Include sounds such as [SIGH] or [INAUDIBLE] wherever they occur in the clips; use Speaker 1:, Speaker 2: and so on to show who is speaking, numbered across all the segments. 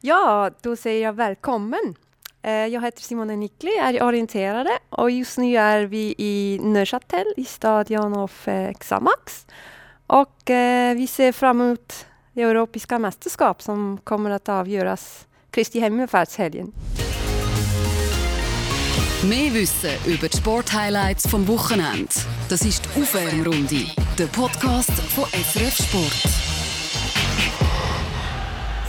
Speaker 1: Ja, då säger jag välkommen. Eh, jag heter Simone Nikli, är orienterare och just nu är vi i Neuchâtel i stadion av eh, Xamax. Och eh, vi ser fram emot det europeiska mästerskap som kommer att avgöras Kristi himmelfärdshelgen.
Speaker 2: Mehr Wissen über die Sporthighlights vom Wochenende. Das ist die Aufwärmrunde, der Podcast von SRF Sport.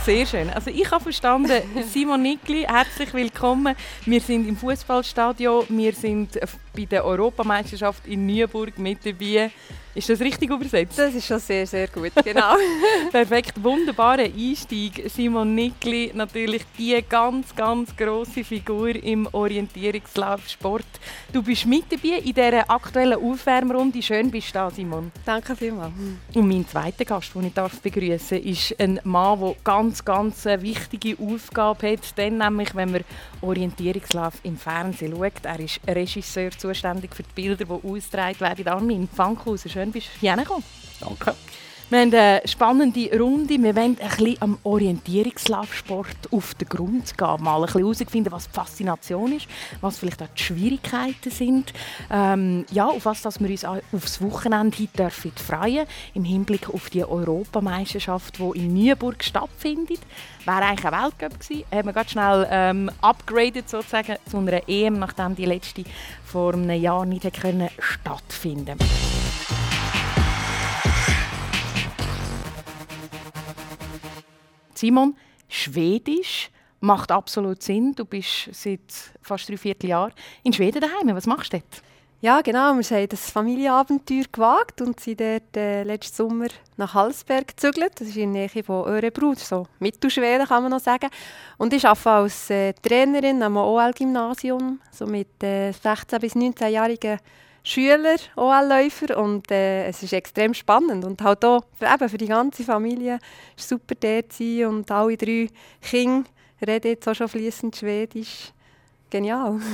Speaker 3: Sehr schön. Also ich habe verstanden, Simon Nickli, herzlich willkommen. Wir sind im Fußballstadion, wir sind bei der Europameisterschaft in Nürburg mit dabei. Ist das richtig übersetzt?
Speaker 1: Das ist schon sehr, sehr gut, genau. [LAUGHS]
Speaker 3: Perfekt, wunderbarer Einstieg. Simon Nickli, natürlich die ganz, ganz grosse Figur im Orientierungslaufsport. Du bist mit dabei in dieser aktuellen Aufwärmrunde. Schön bist du da, Simon.
Speaker 1: Danke vielmals.
Speaker 3: Und mein zweiter Gast, den ich darf begrüßen darf, ist ein Mann, der ganz, ganz eine wichtige Aufgabe hat. Dann nämlich, wenn man Orientierungslauf im Fernsehen schaut. Er ist Regisseur, zuständig für die Bilder, die ausgetragen werden. Armin Pfankhauser, schön bist du hierher gekommen.
Speaker 4: Danke.
Speaker 3: Wir haben eine spannende Runde. Wir wollen ein bisschen am Orientierungslaufsport auf den Grund gehen. Mal ein bisschen herausfinden, was die Faszination ist, was vielleicht auch die Schwierigkeiten sind. Ähm, ja, auf was dass wir uns aufs Wochenende hin dürfen freuen im Hinblick auf die Europameisterschaft, die in Nürburg stattfindet. Wäre eigentlich ein Weltcup gewesen. Haben wir ganz schnell ähm, upgraded sozusagen zu einer EM, nachdem die letzte vor einem Jahr nicht stattfinden konnte. Simon, Schwedisch macht absolut Sinn. Du bist seit fast drei Vierteljahren in Schweden daheim. Was machst du dort?
Speaker 1: Ja, genau. Wir haben das Familienabenteuer gewagt und sind dort äh, letzten Sommer nach Halsberg gezügelt. Das ist in der Nähe von Örebro, so Mittelschweden kann man noch sagen. Und ich arbeite als äh, Trainerin am OL-Gymnasium, so mit äh, 16- bis 19-jährigen Schüler, OL-Läufer und äh, es ist extrem spannend und halt auch für, eben für die ganze Familie ist super dort zu sein und alle drei Kinder reden jetzt auch schon fließend Schwedisch. Genial. [LAUGHS]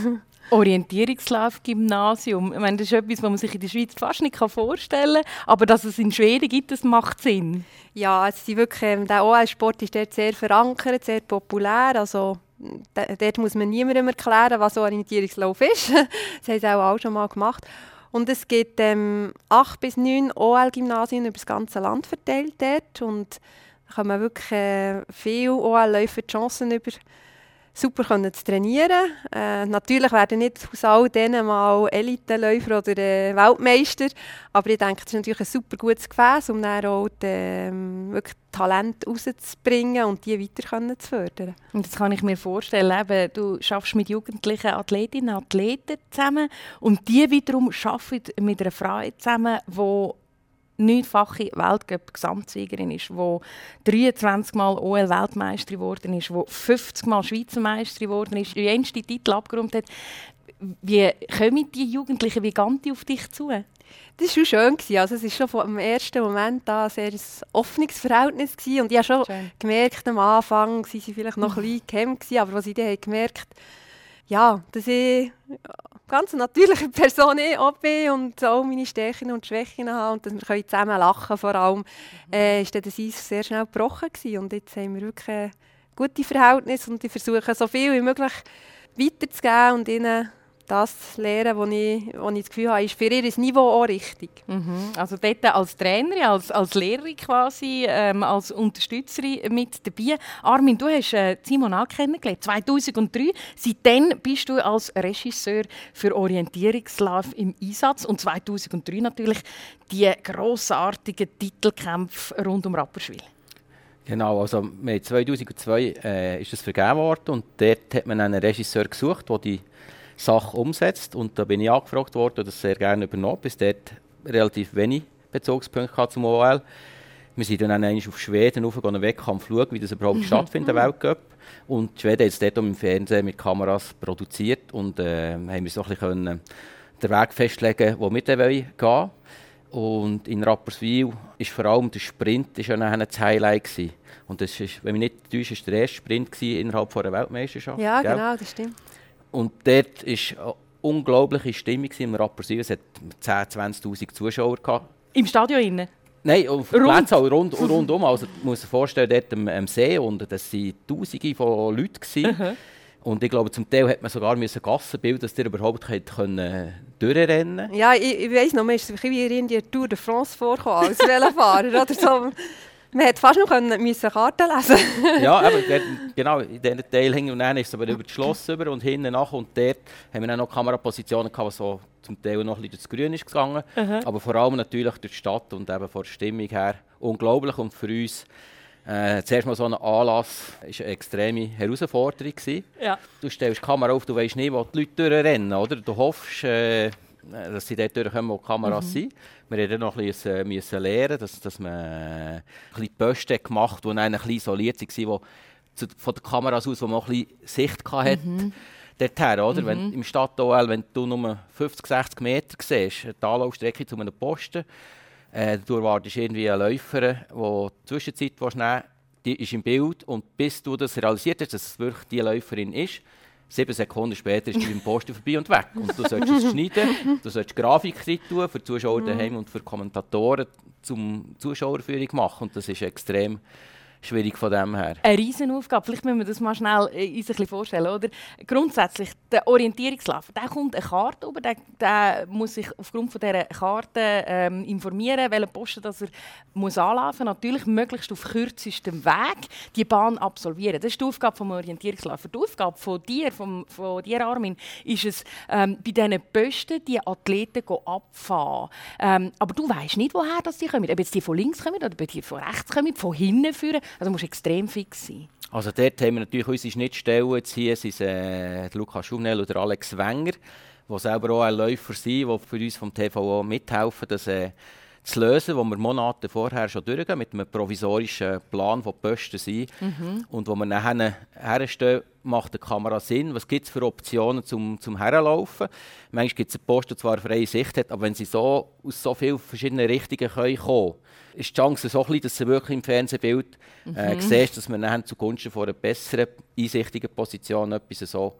Speaker 3: Orientierungslauf-Gymnasium. Ich meine, das ist etwas, was man sich in der Schweiz fast nicht vorstellen kann. Aber dass es in Schweden gibt, das macht Sinn.
Speaker 1: Ja, es wirklich, ähm, der OL-Sport ist dort sehr verankert, sehr populär. Also dort muss man niemandem erklären, was Orientierungslauf ist. [LAUGHS] das haben sie auch, auch schon mal gemacht. Und es gibt ähm, acht bis neun OL-Gymnasien über das ganze Land verteilt dort. Und da man wirklich äh, viele OL-Läufer Chancen über super können zu trainieren. Äh, natürlich werden nicht aus all denen mal Eliteläufer oder äh, Weltmeister, aber ich denke, das ist natürlich ein super gutes Gefäß, um dann auch die, ähm, wirklich Talent rauszubringen und die weiter können zu fördern.
Speaker 3: Und das kann ich mir vorstellen, eben, du schaffst mit jugendlichen Athletinnen und Athleten zusammen und die wiederum arbeiten mit einer Frau zusammen, die neunfache Weltcup-Gesamtsiegerin ist, die 23 Mal OL-Weltmeisterin geworden ist, die 50 Mal Schweizer Meisterin geworden ist, die jenste Titel abgeräumt hat. Wie kommen die Jugendlichen wie Ganti auf dich zu?
Speaker 1: Das war schon schön. Also es war schon vom ersten Moment an sehr ein offenes Verhältnis. Gewesen. Und ich habe schon schön. gemerkt, am Anfang waren sie vielleicht noch ein bisschen gehemmt, aber was ich dann gemerkt habe, ja, dass ich ganz natürliche Person eh auch bin und auch meine Stärken und Schwächen habe und dass wir zusammen lachen vor allem, äh, ist das Eis sehr schnell gebrochen gewesen. und jetzt haben wir wirklich gute Verhältnisse und ich versuche so viel wie möglich weiterzugeben und ihnen das lernen, was ich, wo ich das Gefühl habe, ist für ihr Niveau auch richtig.
Speaker 3: Mhm. Also dort als Trainerin, als, als Lehrerin quasi, ähm, als Unterstützerin mit dabei. Armin, du hast äh, Simon auch kennengelernt, 2003. Seitdem bist du als Regisseur für Orientierungslauf im Einsatz und 2003 natürlich die grossartigen Titelkämpfe rund um Rapperswil.
Speaker 4: Genau, also 2002 äh, ist es vergeben worden und dort hat man einen Regisseur gesucht, der die Sache umsetzt. Und da bin ich angefragt worden und das sehr gerne übernommen. Bis dort relativ wenig Bezugspunkte zum OL. Wir sind dann einmal auf Schweden aufgegangen, Wettkampf schauen, wie das überhaupt stattfindet, der Weltcup. Und Schweden hat es dort im Fernsehen mit Kameras produziert und äh, haben wir so ein bisschen den Weg festlegen, wo wir dann gehen wollen. Und in Rapperswil ist vor allem der Sprint ist ja das Highlight gewesen. Und das ist, wenn mich nicht täusche, ist der erste Sprint innerhalb einer Weltmeisterschaft.
Speaker 1: Ja, gell? genau, das stimmt.
Speaker 4: Und dort war eine unglaubliche Stimmung im Rapperswil. Es hat 10.000, 20.000 Zuschauer. Gehabt.
Speaker 3: Im Stadion? Innen?
Speaker 4: Nein, auf Rund. Plätzen rund, [LAUGHS] rundum. Also, man muss sich vorstellen, dort am, am See und das waren Tausende von Leuten. Und ich glaube, zum Teil hat man sogar müssen Gassen bilden, dass ihr überhaupt können, durchrennen
Speaker 1: Ja, ich, ich weiss noch, man ist wie in der Tour de France vorgekommen als Velofahrer. oder so. Man hätte fast noch können, müssen Karten lesen [LAUGHS]
Speaker 4: Ja, aber [LAUGHS] der, genau, in diesem Teil hängen und dann ist es aber über das Schloss über und hinten nach und dort haben wir dann noch Kamerapositionen gehabt, die so zum Teil noch ein bisschen ins Grün ist gegangen. -huh. Aber vor allem natürlich durch die Stadt und eben von der Stimmung her unglaublich und für uns äh, zuerst mal so ein Anlass war eine extreme Herausforderung. Ja. Du stellst die Kamera auf, du weißt nicht, wo die Leute durchrennen. Oder? Du hoffst, äh, dass sie dort durchkommen, wo die Kameras mhm. sind. Wir mussten noch ein bisschen, äh, müssen lernen, dass, dass man ein bisschen Posten gemacht hat, die ein bisschen isoliert waren, die von der Kamera aus, wo man ein bisschen Sicht hatte. Mhm. Dorthin, oder? Mhm. Wenn, Im Stadt-OL, wenn du nur 50, 60 Meter siehst, die Anlaufstrecke zu einem Posten, äh, du erwartest irgendwie einen Läufer, der die Zwischenzeit nehmen die ist im Bild und bis du das realisiert hast, dass es wirklich die Läuferin ist, sieben Sekunden später ist beim Posten vorbei und weg. Und du sollst es schneiden, du sollst Grafik tun für die Zuschauer daheim und für Kommentatoren zum Zuschauerführung machen und das ist extrem schwierig von dem her.
Speaker 3: Eine Riesenaufgabe. Vielleicht müssen wir das mal schnell äh, uns ein vorstellen. Oder? Grundsätzlich, der Orientierungslauf, der kommt eine Karte über, der, der muss sich aufgrund von dieser Karte ähm, informieren, welchen Posten dass er muss anlaufen muss. Natürlich möglichst auf kürzestem Weg die Bahn absolvieren. Das ist die Aufgabe des Orientierungslaufers. Die Aufgabe von dir, vom, von dir Armin, ist es, ähm, bei diesen Posten die Athleten abfahren. Ähm, aber du weißt nicht, woher das die kommen. Ob jetzt die von links kommen oder ob die von rechts kommen, von hinten führen. Also musst extrem fix sein.
Speaker 4: Also dort haben wir natürlich unsere Schnittstellen. Jetzt hier sind äh, Lukas Schumnell oder Alex Wenger, die selber auch ein Läufer sind, die für uns vom TVO mithelfen, das äh, zu lösen, wo wir Monate vorher schon durchgehen, mit einem provisorischen Plan, wo die Posten sind. Mhm. Und wo wir dann herstehen, macht die Kamera Sinn. Was gibt es für Optionen zum, zum Herlaufen? Manchmal gibt es einen Post, der zwar freie Sicht hat, aber wenn sie so aus so vielen verschiedenen Richtungen kommen können, ist die Chance so klein, dass du wirklich im Fernsehbild äh, mhm. siehst, dass wir dann zugunsten von einer besseren, einsichtigen Position etwas so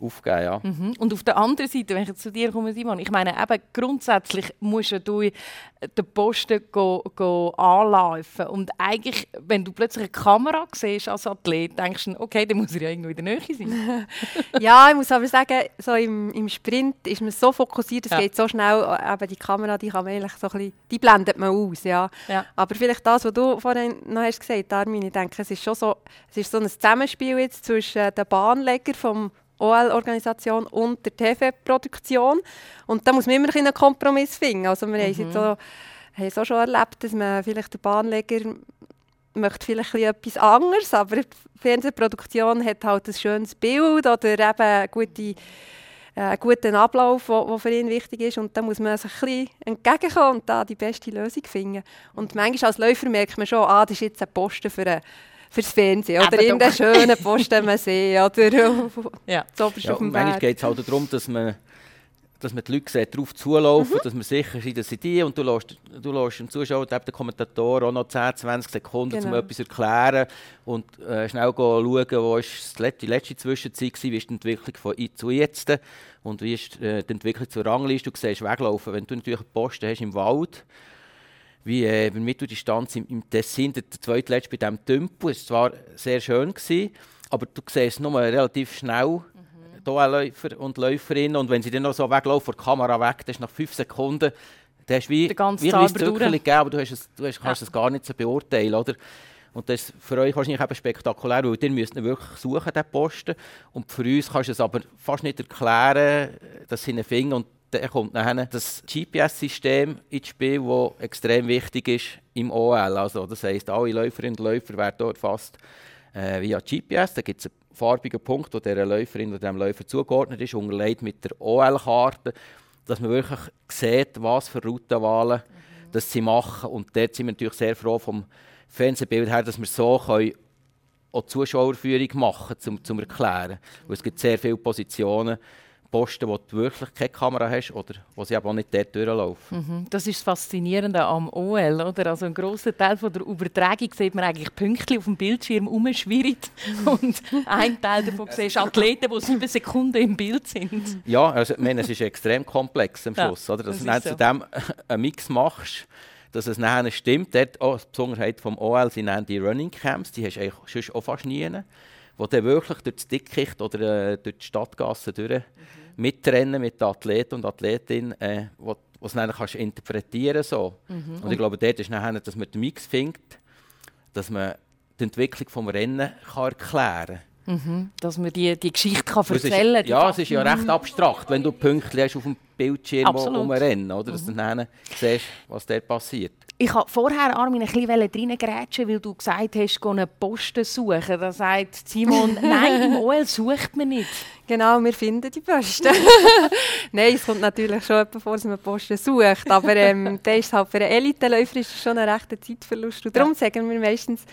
Speaker 4: aufgeben. Ja.
Speaker 3: Mhm. Und auf der anderen Seite, wenn ich zu dir komme, Simon, ich meine, eben, grundsätzlich musst du den Posten go, go anlaufen. Und eigentlich, wenn du plötzlich eine Kamera siehst als Athlet, denkst du, okay, dann muss er ja irgendwo in der Nähe sein. [LAUGHS] [LAUGHS]
Speaker 1: ja, ich muss aber sagen, so im, im Sprint ist man so fokussiert, es ja. geht so schnell, eben die Kamera, die kann man eigentlich so ein bisschen, die blendet man aus. Ja. ja. Aber vielleicht das, was du vorhin noch hast gesagt, Armin, ich denke, es ist schon so, es ist so ein Zusammenspiel jetzt zwischen den Bahnleger vom OL-Organisation und der TV-Produktion. Und da muss man immer einen Kompromiss finden. Also wir mhm. haben, so, haben es auch schon erlebt, dass man vielleicht der Bahnleger möchte vielleicht etwas anderes, aber die Fernsehproduktion hat halt ein schönes Bild oder eben einen guten, äh, guten Ablauf, der für ihn wichtig ist. Und da muss man sich ein bisschen entgegenkommen und da die beste Lösung finden. Und manchmal als Läufer merkt man schon, ah, das ist jetzt ein Posten für eine fürs Fernsehen oder in den schönen Posten am See oder
Speaker 4: ja. [LAUGHS] so ja, auf dem Manchmal geht es halt darum, dass man, dass man die Leute sieht, darauf zulaufen, mhm. dass man sicher ist, dass sie die und du lässt, du lässt dem Zuschauer, dem Kommentator auch noch 10, 20 Sekunden, genau. um etwas zu erklären und äh, schnell schauen, wo ist die letzte Zwischenzeit war, wie ist die Entwicklung von zu jetzt und wie ist äh, die Entwicklung zur Rangliste. Du siehst weglaufen, wenn du natürlich Posten hast im Wald wie äh, bei Mitteldistanz im, im Tessin, der, zweitletzte bei diesem Tümpel. Es war sehr schön, gewesen, aber du siehst nur relativ schnell mhm. Läufer und Läuferinnen und wenn sie dann noch so weglaufen, vor der Kamera weg, das ist nach fünf Sekunden, hast du wie, wie ein Zückchen gegeben, aber du, hast es, du hast, kannst es gar nicht so beurteilen, oder? Und das ist für euch wahrscheinlich eben spektakulär, weil ihr müsst ihn wirklich suchen, den Posten. Und für uns kannst du es aber fast nicht erklären, dass sie ihn finden. Und dann kommt nachher das GPS-System ins Spiel, das extrem wichtig ist im OL. Also, das heisst, alle Läuferinnen und Läufer werden dort erfasst äh, via GPS. Da gibt es einen farbigen Punkt, der dieser Läuferin oder dem Läufer zugeordnet ist, unterlegt mit der OL-Karte, dass man wirklich sieht, was für Routenwahlen mhm. das sie machen. Und dort sind wir natürlich sehr froh vom Fernsehbild her, dass wir so können auch Zuschauerführung machen zum, zum Erklären. Weil es gibt sehr viele Positionen, Posten, wo du wirklich keine Kamera hast oder wo sie aber auch nicht dort durchlaufen.
Speaker 3: Mhm. Das ist das Faszinierende am OL. Oder? Also ein grosser Teil von der Übertragung sieht man eigentlich Pünktchen auf dem Bildschirm umschwirren. [LAUGHS] und ein Teil davon siehst Athleten, die sieben Sekunden im Bild sind.
Speaker 4: Ja, also, ich meine, es ist extrem komplex am Schluss. Ja, oder? Dass das du so. zu dem [LAUGHS] einen Mix machst, dass es nachher stimmt. Dort, oh, die Besonderheit vom OL sind die Running Camps, die hast du eigentlich sonst auch fast nie, wo du wirklich durch das Dickicht oder äh, durch die Stadtgasse durch mhm. Mitrennen mit den Athleten und Athletinnen, äh, wo, du dann kannst interpretieren so. Mhm. Und ich glaube, dort ist nachher, dass man den Mix findet, dass man die Entwicklung des Rennen kann erklären kann.
Speaker 3: Mhm, dass man die, die Geschichte kann erzählen kann.
Speaker 4: Ja, es ist ja recht abstrakt, wenn du Pünktchen hast auf dem Bildschirm rumrennen, oder? Dass mhm. du dann siehst, was dort passiert.
Speaker 3: Ich habe vorher Armin ein bisschen reingrätschen, weil du gesagt hast, einen Posten suchen. Da sagt Simon, [LAUGHS] nein, im OL sucht man nicht.
Speaker 1: Genau, wir finden die Posten. [LAUGHS] nein, es kommt natürlich schon jemand vor, dass man Posten sucht. Aber ähm, der ist halt für einen Eliteläufer ist schon ein rechter Zeitverlust. Und darum ja. sagen wir meistens,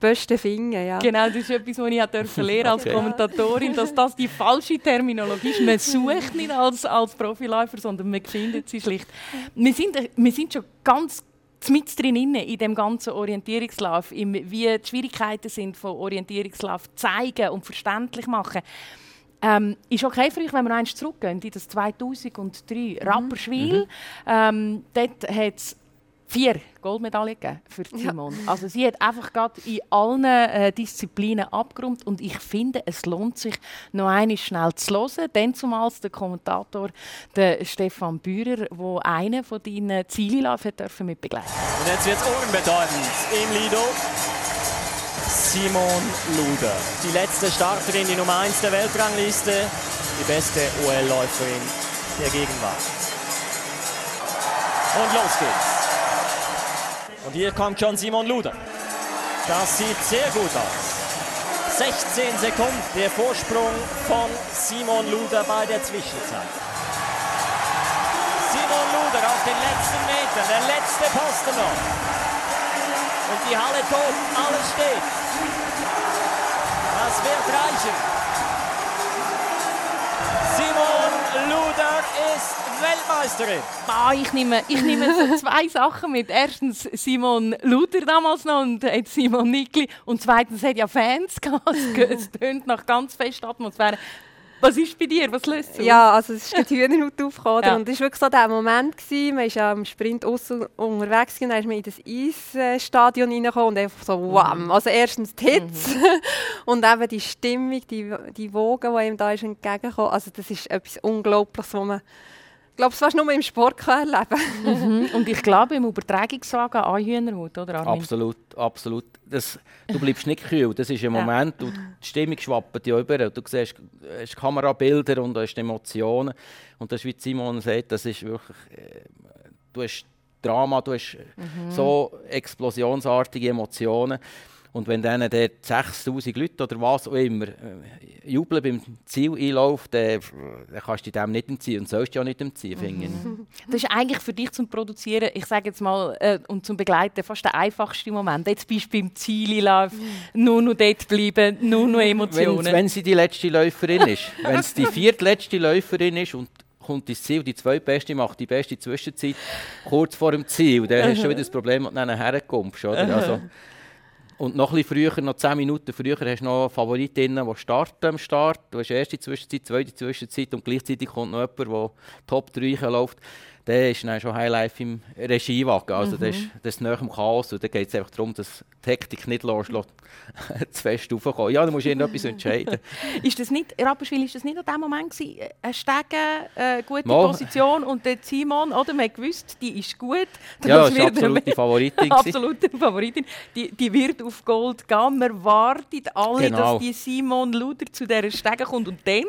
Speaker 1: Beste finden, ja.
Speaker 3: Genau, das ist etwas, was ich durfte lernen als okay. Kommentatorin, dass das die falsche Terminologie ist. Man sucht nicht als, als Profiläufer, sondern man findet sie schlicht. Wir sind, wir sind schon ganz mit drin in dem ganzen Orientierungslauf, wie die Schwierigkeiten sind von Orientierungslauf zeigen und verständlich machen. Ähm, ist okay für euch, wenn wir eins zurückgehen in das 2003 mhm. Rapperschwil. Mhm. Ähm, dort hat es vier Goldmedaillen gegeben für Simon. Ja. Also sie hat einfach gerade in allen äh, Disziplinen abgerundet und ich finde, es lohnt sich, noch einmal schnell zu hören. Dann zumal der Kommentator, der Stefan Bührer, der einen von deinen Zielläufen dürfen mitbegleiten.
Speaker 5: Und jetzt wird es unbedeutend im Lido. Simon Luder, die letzte Starterin, die Nummer 1 der Weltrangliste, die beste OL-Läuferin der Gegenwart. Und los geht's. Und hier kommt schon Simon Luder. Das sieht sehr gut aus. 16 Sekunden der Vorsprung von Simon Luder bei der Zwischenzeit. Simon Luder auf den letzten Metern, der letzte Posten noch. Und die Halle tot, alles steht. Das wird reichen. Luder ist Weltmeisterin.
Speaker 3: Ah, ich nehme, ich nehme [LAUGHS] zwei Sachen mit. Erstens Simon Luder damals noch und jetzt Simon Nikli. Und zweitens hat ja Fans [LAUGHS] gehabt. Es tönt nach ganz fester Atmosphäre. Was ist bei dir? Was löst
Speaker 1: du? Ja, also es ist die Hühnerhaut aufgekommen. Ja. Und es war wirklich so der Moment. Gewesen. Man war ja am Sprint unterwegs und dann ist man in das Eisstadion reingekommen und einfach so wham. Mhm. Also erstens die Hitze mhm. [LAUGHS] und eben die Stimmung, die, die Wogen, die ihm da ist entgegengekommen. Also das ist etwas Unglaubliches, was man glaube, es fast nur im Sport erleben
Speaker 3: mhm. Und ich glaube, im Übertragungswagen an Hühnerhaut, oder
Speaker 4: Armin? Absolut, absolut. Das, du bleibst nicht kühl. Das ist ein Moment, ja. die Stimmung schwappt ja über. Du siehst hast Kamerabilder und du hast Emotionen. Und das ist, wie Simon sagt, das ist wirklich... Äh, du hast Drama, du hast mhm. so explosionsartige Emotionen. Und wenn dann dort 6000 Leute oder was auch immer äh, jubeln beim Zieleinlauf, dann, dann kannst du dem nicht entziehen und sollst du auch nicht entziehen, finde.
Speaker 3: Mhm. Das ist eigentlich für dich zum Produzieren, ich sage jetzt mal, äh, und zum Begleiten fast der einfachste Moment. Jetzt bist du beim Zieleinlauf, nur noch dort bleiben, nur noch Emotionen.
Speaker 4: Wenn, wenn sie die letzte Läuferin ist, wenn es die [LAUGHS] viertletzte Läuferin ist und kommt ins Ziel, die zweitbeste macht die beste Zwischenzeit kurz vor dem Ziel, dann hast du schon wieder das Problem, dass du. Oder? Also, und noch ein früher, noch 10 Minuten früher, hast du noch Favoritinnen, die starten am Start. Du hast erste Zwischenzeit, zweite Zwischenzeit und gleichzeitig kommt noch jemand, der Top 3 läuft der ist dann schon Highlife im Regiewagen. Also mhm. das, ist, das ist nach Chaos und da geht es einfach darum, dass die Hektik nicht loslässt, [LAUGHS] zu fest raufkommen. Ja, da musst du irgendetwas entscheiden. [LAUGHS]
Speaker 3: ist das nicht, Rapperswil, ist das nicht an dem Moment gewesen, ein Stegen, eine gute Mal. Position und der Simon, oder, man gewusst, die ist gut.
Speaker 4: Ja, das ist absolut die Favoritin. [LAUGHS]
Speaker 3: absolute Favoritin. Die, die wird auf Gold gehen. Man wartet alle, genau. dass die Simon Luder zu dieser Stege kommt und dann...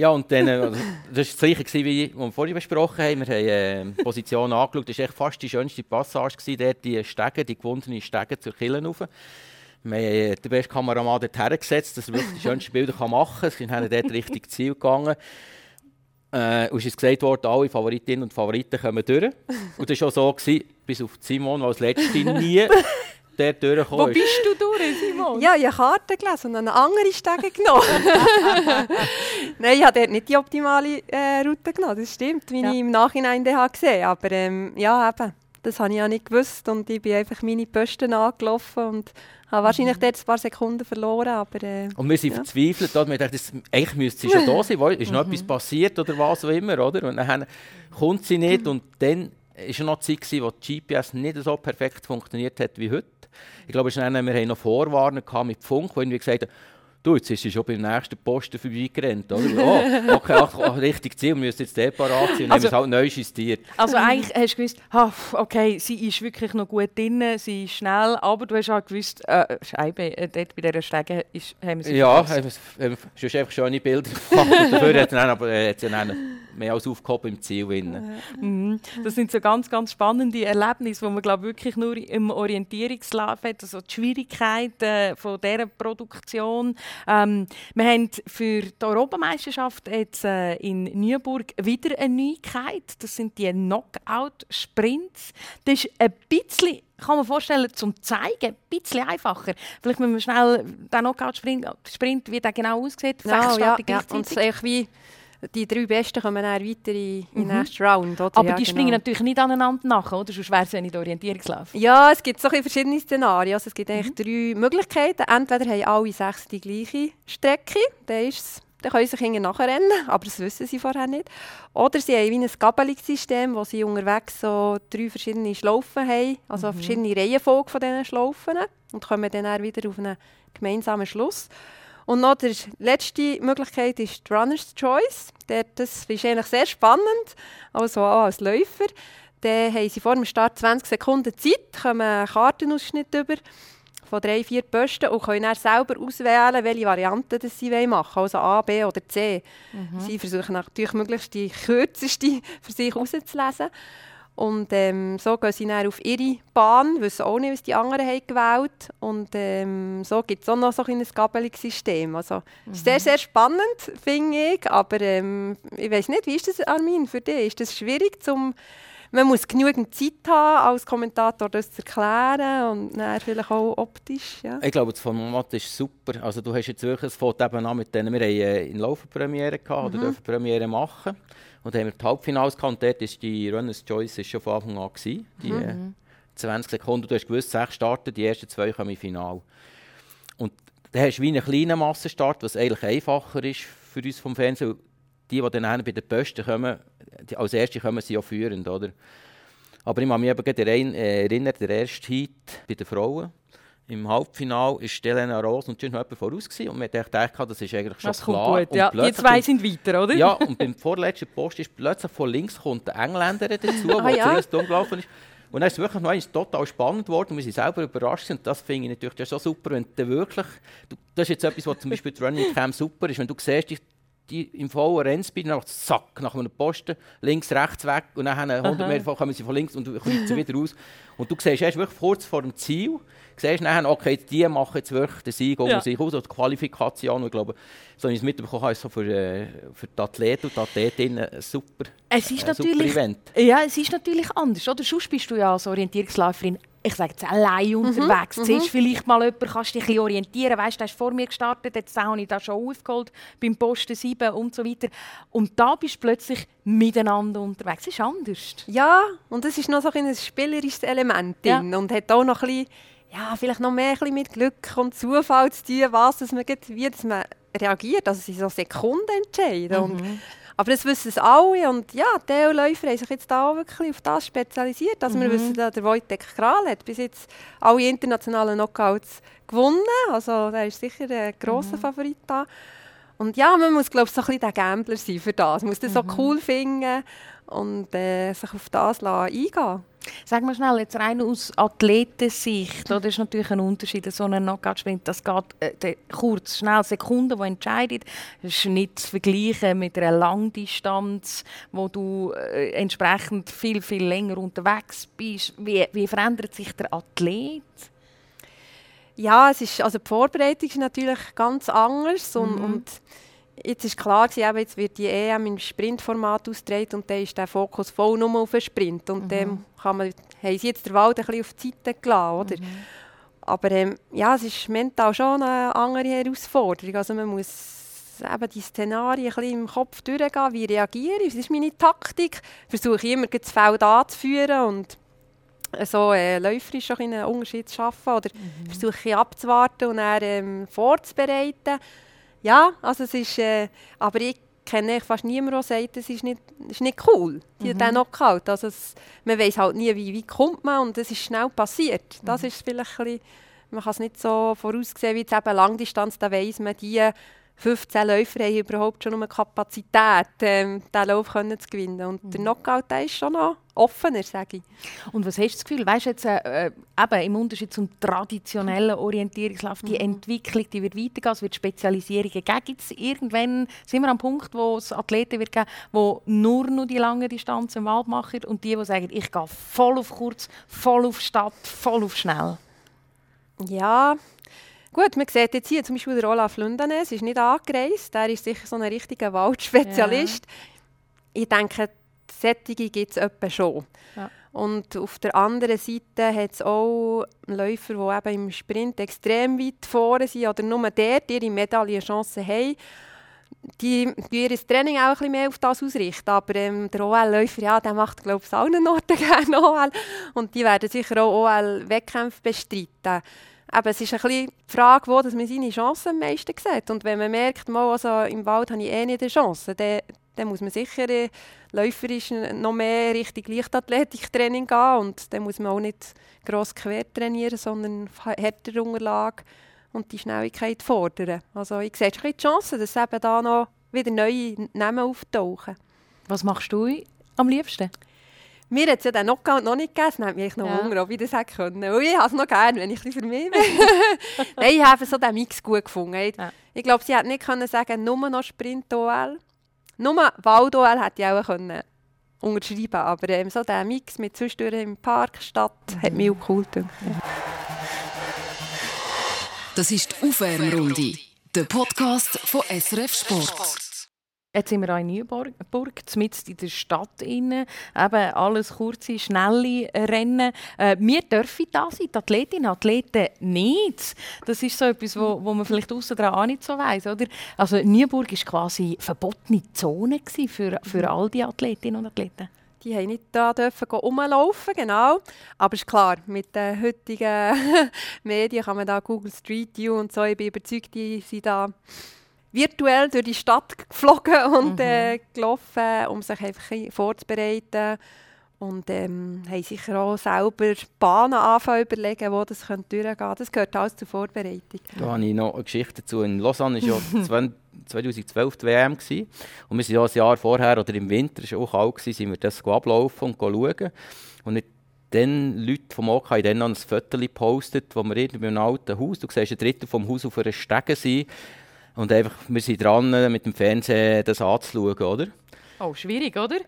Speaker 4: Ja, und dann, äh, also, das war das gleiche, wie wir vorhin besprochen haben. Wir haben die äh, Position angeschaut. Das war fast die schönste Passage, gewesen, dort die Stege, die gewundene Stege zur Kille rauf. Wir haben äh, den besten Kameramann dort hergesetzt, dass er wirklich die schönsten Bilder machen kann. Sind dort Richtung Ziel gegangen. Äh, und es ist gesagt worden, alle Favoritinnen und Favoriten kommen durch. Und das war auch so, gewesen, bis auf Simon, der als Letzte nie [LAUGHS] dort durchgekommen
Speaker 3: Wo bist du durch, Simon?
Speaker 1: Ja, ich habe Karten gelesen und eine andere Stege genommen. [LAUGHS] Nein, ich habe dort nicht die optimale äh, Route genommen, das stimmt, wie ja. ich im Nachhinein gesehen habe. Aber ähm, ja, eben, das habe ich ja nicht gewusst und ich bin einfach meine Posten angelaufen und habe wahrscheinlich mhm. dort ein paar Sekunden verloren, aber... Äh,
Speaker 4: und wir sind ja. verzweifelt, wir dachten, das, eigentlich müsste sie schon [LAUGHS] da sein, weil, ist noch mhm. etwas passiert oder was auch immer, oder? Und dann kommt sie nicht und dann war noch eine Zeit, wo die GPS nicht so perfekt funktioniert hat wie heute. Ich glaube, wir haben noch Vorwarnen mit Funk, wo irgendwie gesagt haben, du, jetzt ist sie schon beim nächsten Posten vorbeigerannt, oder? Oh, okay, ach, ach, richtig Ziel, wir müssen jetzt der parat sein und also, haben es halt neu justiert.
Speaker 3: Also eigentlich hast du gewusst, ah, okay, sie ist wirklich noch gut drin, sie ist schnell, aber du hast auch gewusst, äh, Scheibe, äh, dort bei dieser Stege ist, haben sie
Speaker 4: Ja, haben wir, haben wir einfach schöne Bilder gemacht, dafür hat sie dann, aber, äh, hat sie dann mehr als aufgehoben im Ziel.
Speaker 3: Mhm. Das sind so ganz, ganz spannende Erlebnisse, die man glaube wirklich nur im Orientierungslauf hat, also die Schwierigkeiten von dieser Produktion, ähm, wir haben für die Europameisterschaft jetzt äh, in Nürburg wieder eine Neuigkeit. Das sind die Knockout-Sprints. Das ist ein bisschen kann man vorstellen, zum zeigen, ein bisschen einfacher. Vielleicht müssen wir schnell den Knockout-Sprint, wie der genau aussieht.
Speaker 1: Ja, ja, ja. Und wie die drei Besten kommen dann weiter in, in mhm. den nächsten Round. Oder?
Speaker 3: Aber ja, die genau. springen natürlich nicht aneinander nach, oder? Sonst wäre es ja nicht Orientierungslauf.
Speaker 1: Ja, es gibt so verschiedene Szenarien. Also es gibt eigentlich mhm. drei Möglichkeiten. Entweder haben alle sechs die gleiche Strecke, dann ist dann können sie sich nachher rennen, [LAUGHS] aber das wissen sie vorher nicht. Oder sie haben wie ein Gabelungssystem, wo sie unterwegs so drei verschiedene Schlaufen haben, also mhm. verschiedene Reihenfolge von diesen Schlaufen und kommen dann wieder auf einen gemeinsamen Schluss. Und noch die letzte Möglichkeit ist die Runner's Choice. Das ist eigentlich sehr spannend, also auch als Läufer. Dann haben sie vor dem Start 20 Sekunden Zeit, kommen einen Kartenausschnitt über von drei, vier Posten und können dann selber auswählen, welche Variante das sie machen wollen, also A, B oder C. Mhm. Sie versuchen natürlich möglichst die kürzeste [LAUGHS] für sich herauszulesen. Und ähm, so gehen sie dann auf ihre Bahn, wissen auch nicht, was die anderen haben gewählt Und ähm, so gibt es auch noch so ein Gabelungssystem. Also, mhm. ist sehr, sehr spannend, finde ich. Aber ähm, ich weiß nicht, wie ist das, Armin, für dich? Ist das schwierig, zum man muss genügend Zeit haben, als Kommentator das zu erklären und dann vielleicht auch optisch. Ja.
Speaker 4: Ich glaube, das Format ist super. Also du hast jetzt wirklich, es fängt eben an mit denen, wir haben äh, in Laufpremiere gehabt, mhm. oder dürfen Premiere machen. Und dann haben wir die Halbfinals gehabt dort ist die Runners Choice ist schon von Anfang an gewesen, die mhm. 20 Sekunden. Du hast gewusst, sechs starten, die ersten zwei kommen im Finale. Und dann hast du wie einen kleinen Massenstart, was eigentlich einfacher ist für uns vom Fernsehen. Die, die dann bei den Posten kommen, die, als erste kommen sie ja führend, oder? Aber ich kann mich eben äh, erinnern, der erste Heat bei den Frauen im Halbfinale ist Elena Rose und schon jemand voraus gewesen. und wir dachten, das ist eigentlich schon das klar.
Speaker 3: Gut, ja. Die zwei sind weiter, oder?
Speaker 4: Ja, und beim vorletzten Post ist plötzlich von links kommt der Engländer dazu, [LAUGHS] der ah, ja? zuerst gelaufen ist. Und dann ist es wirklich noch einmal total spannend geworden und wir sind selber überrascht. Und das finde ich natürlich so super, wenn du wirklich... Du, das ist jetzt etwas, was zum Beispiel Running Cam super ist, wenn du siehst, die, im vollen Rennspeed nach zack, nach einem Posten, links, rechts weg und dann 100 Meter kommen sie von links und kreuzen wieder raus. Und du siehst erst wirklich kurz vor dem Ziel, siehst nachher, okay, die machen jetzt wirklich den Sieg ja. sich aus, oder die Qualifikation. ich glaube, so ich es mitbekommen habe, ist so für, äh, für die Athleten und die Athletinnen ein super,
Speaker 3: es ist äh, natürlich, Event. Ja, es ist natürlich anders. Oder? Sonst bist du ja als Orientierungsläuferin ich sage jetzt allein mhm, unterwegs. Mhm, Siehst vielleicht mal jemanden, kannst dich ein bisschen orientieren. Weißt, du hast vor mir gestartet, jetzt habe ich das schon aufgeholt beim Posten 7 und so weiter. Und da bist du plötzlich miteinander unterwegs. Das ist anders.
Speaker 1: Ja, und es ist noch so ein spielerisches Element drin ja. und hat auch noch ein bisschen ja, vielleicht noch mehr mit Glück und Zufall zu tun, was, dass man, wie dass man reagiert. Also es sind so Sekunden entscheiden. Mhm. Aber das wissen es alle. Und ja, die Läufer haben sich jetzt auch wirklich auf das spezialisiert. Also mhm. wir wissen, der Wojtek Kral hat bis jetzt alle internationalen Knockouts gewonnen. Also der ist sicher ein grosser mhm. Favorit da. Und ja, man muss, glaube ich, so ein bisschen der Gambler sein für das. Man muss das mhm. so cool finden und äh, sich auf das eingehen
Speaker 3: Sag mal schnell, jetzt rein aus Athletensicht, oder ist natürlich ein Unterschied, so ein Knockout-Sprint, das geht äh, kurz, schnell, Sekunden, die entscheidet. Das ist nicht zu vergleichen mit einer Langdistanz, wo du äh, entsprechend viel, viel länger unterwegs bist. Wie, wie verändert sich der Athlet?
Speaker 1: Ja, es ist, also die Vorbereitung ist natürlich ganz anders und, mhm. und Jetzt ist klar, gewesen, jetzt wird die EM im Sprintformat ausgetragen und dann ist der Fokus voll nur auf den Sprint. Und mhm. dann kann man, haben sie jetzt den Wald ein bisschen auf die Seite gelassen. Oder? Mhm. Aber ähm, ja, es ist mental schon eine andere Herausforderung. Also man muss eben die Szenarien ein bisschen im Kopf durchgehen. Wie reagiere ich? Was ist meine Taktik? Versuche ich immer das Feld anzuführen und so äh, läuferisch einen Unterschied zu schaffen. Oder mhm. versuche ich abzuwarten und dann ähm, vorzubereiten ja, also es ist, äh, aber ich kenne fast niemanden, der sagt, das ist nicht, ist nicht cool, die, mhm. der Knockout. Also es, man weiß halt nie, wie, wie kommt man und es ist schnell passiert. Das mhm. ist vielleicht ein bisschen, man kann es nicht so voraussehen wie jetzt eben Langdistanz, da weiss man, die 15 Läufer haben überhaupt schon eine Kapazität, ähm, diesen Lauf können zu gewinnen. Und mhm. der Knockout der ist schon noch offener, sage ich.
Speaker 3: Und was hast du das Gefühl, weißt jetzt, äh, äh eben im Unterschied zum traditionellen Orientierungslauf, die mhm. Entwicklung die wird weitergehen, es wird Spezialisierungen geben. Gibt es irgendwann, sind wir am Punkt, wo es Athleten wird geben, die nur noch die lange Distanz im Wald machen und die, die sagen, ich gehe voll auf kurz, voll auf Stadt, voll auf schnell?
Speaker 1: Ja, Gut, man sieht jetzt hier zum Beispiel der Olaf Lundanes, ist nicht angereist. Der ist sicher so ein richtiger Waldspezialist. Ja. Ich denke, Sättige gibt es etwa schon. Ja. Und auf der anderen Seite hat es auch Läufer, die eben im Sprint extrem weit vorne sind oder nur dort ihre Medaillenchancen haben. Die ihr Training auch ein bisschen mehr auf das ausrichten. Aber ähm, der OL-Läufer, ja, der macht, glaube ich, allen Orten [LAUGHS] gerne OL. Und die werden sicher auch OL-Wettkämpfe bestreiten eben, es ist ein bisschen die Frage, wo dass man seine Chancen am meisten sieht. Und wenn man merkt, mal, also im Wald habe ich eh nicht eine Chance, dann, dann muss man sicher äh, läuferisch noch mehr Richtung Leichtathletiktraining gehen. Und dann muss man auch nicht gross quer trainieren, sondern härtere Unterlage und die Schnelligkeit fordern. Also ich sehe schon die Chance, dass eben da noch wieder neue Namen auftauchen.
Speaker 3: Was machst du am liebsten?
Speaker 1: Mir hat es ja den Knockout noch nicht gegeben. Es nimmt mich noch ja. Hunger, ob ich das hätte können. Und ich habe es noch gerne, wenn ich für mich bin. [LAUGHS] Nein, ich habe so den Mix gut gefunden. Ja. Ich glaube, sie hätte nicht können sagen, nur noch Sprint-OL. Nur Wald-OL hätte ich auch können unterschreiben Aber ähm, so der Mix mit zwischendurch im Park, Stadt, mhm. hat mich auch cool gedacht. Ja.
Speaker 2: Das ist die Aufwärmrunde, der Podcast von SRF Sport.
Speaker 3: Jetzt sind wir in Neuburg, mitten in der Stadt. Eben alles kurze, schnelle Rennen. Äh, wir dürfen das sein, die Athletinnen und Athleten nicht. Das ist so etwas, wo, wo man vielleicht außen dran auch nicht so weiss. Oder? Also Neuburg war quasi verbotene Zone für, für all die Athletinnen und Athleten.
Speaker 1: Die haben nicht da dürfen rumlaufen, genau. Aber ist klar, mit den heutigen [LAUGHS] Medien kann man da Google Street View und so, ich bin überzeugt, die sind da virtuell durch die Stadt geflogen [LAUGHS] und mhm. äh, gelaufen, um sich einfach vorzubereiten. Und ähm, haben sicher auch selber Bahnen anfangen überlegen, wo das durchgehen könnte. Das gehört alles zur Vorbereitung.
Speaker 4: Da habe ich noch eine Geschichte dazu. In Lausanne war ja [LAUGHS] 2012 die WM. Gewesen. Und wir sind ja ein Jahr vorher, oder im Winter, es war auch kalt, gewesen, sind wir das ablaufen und schauen. Und dann Leute vom OK haben dann noch ein Foto gepostet, wo wir irgendwie in einem alten Haus, du siehst ein Drittel vom Haus auf einer Stege sind, und einfach, wir sind dran, mit dem Fernsehen das anzuschauen, oder?
Speaker 3: Oh, schwierig, oder?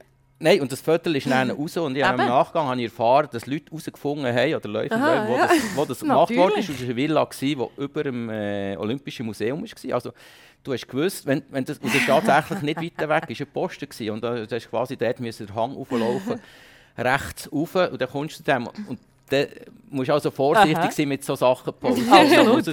Speaker 4: Nein, und das Viertel ist dann [LAUGHS] raus und ich habe im Nachgang habe ich erfahren, dass Leute herausgefunden haben, oder Leute, Aha, wo, ja. das, wo das [LAUGHS] gemacht wurde. Es war eine Villa, die über dem äh, Olympischen Museum war. Also, du hast gewusst, wenn, wenn das, und das tatsächlich nicht [LAUGHS] weiter weg, war ein Posten gewesen, und da hast quasi dort müssen den Hang auflaufen, rechts rauf, und dann kommst du zu dem. Und dann musst du also vorsichtig Aha. sein mit solchen Sachen. Absolut.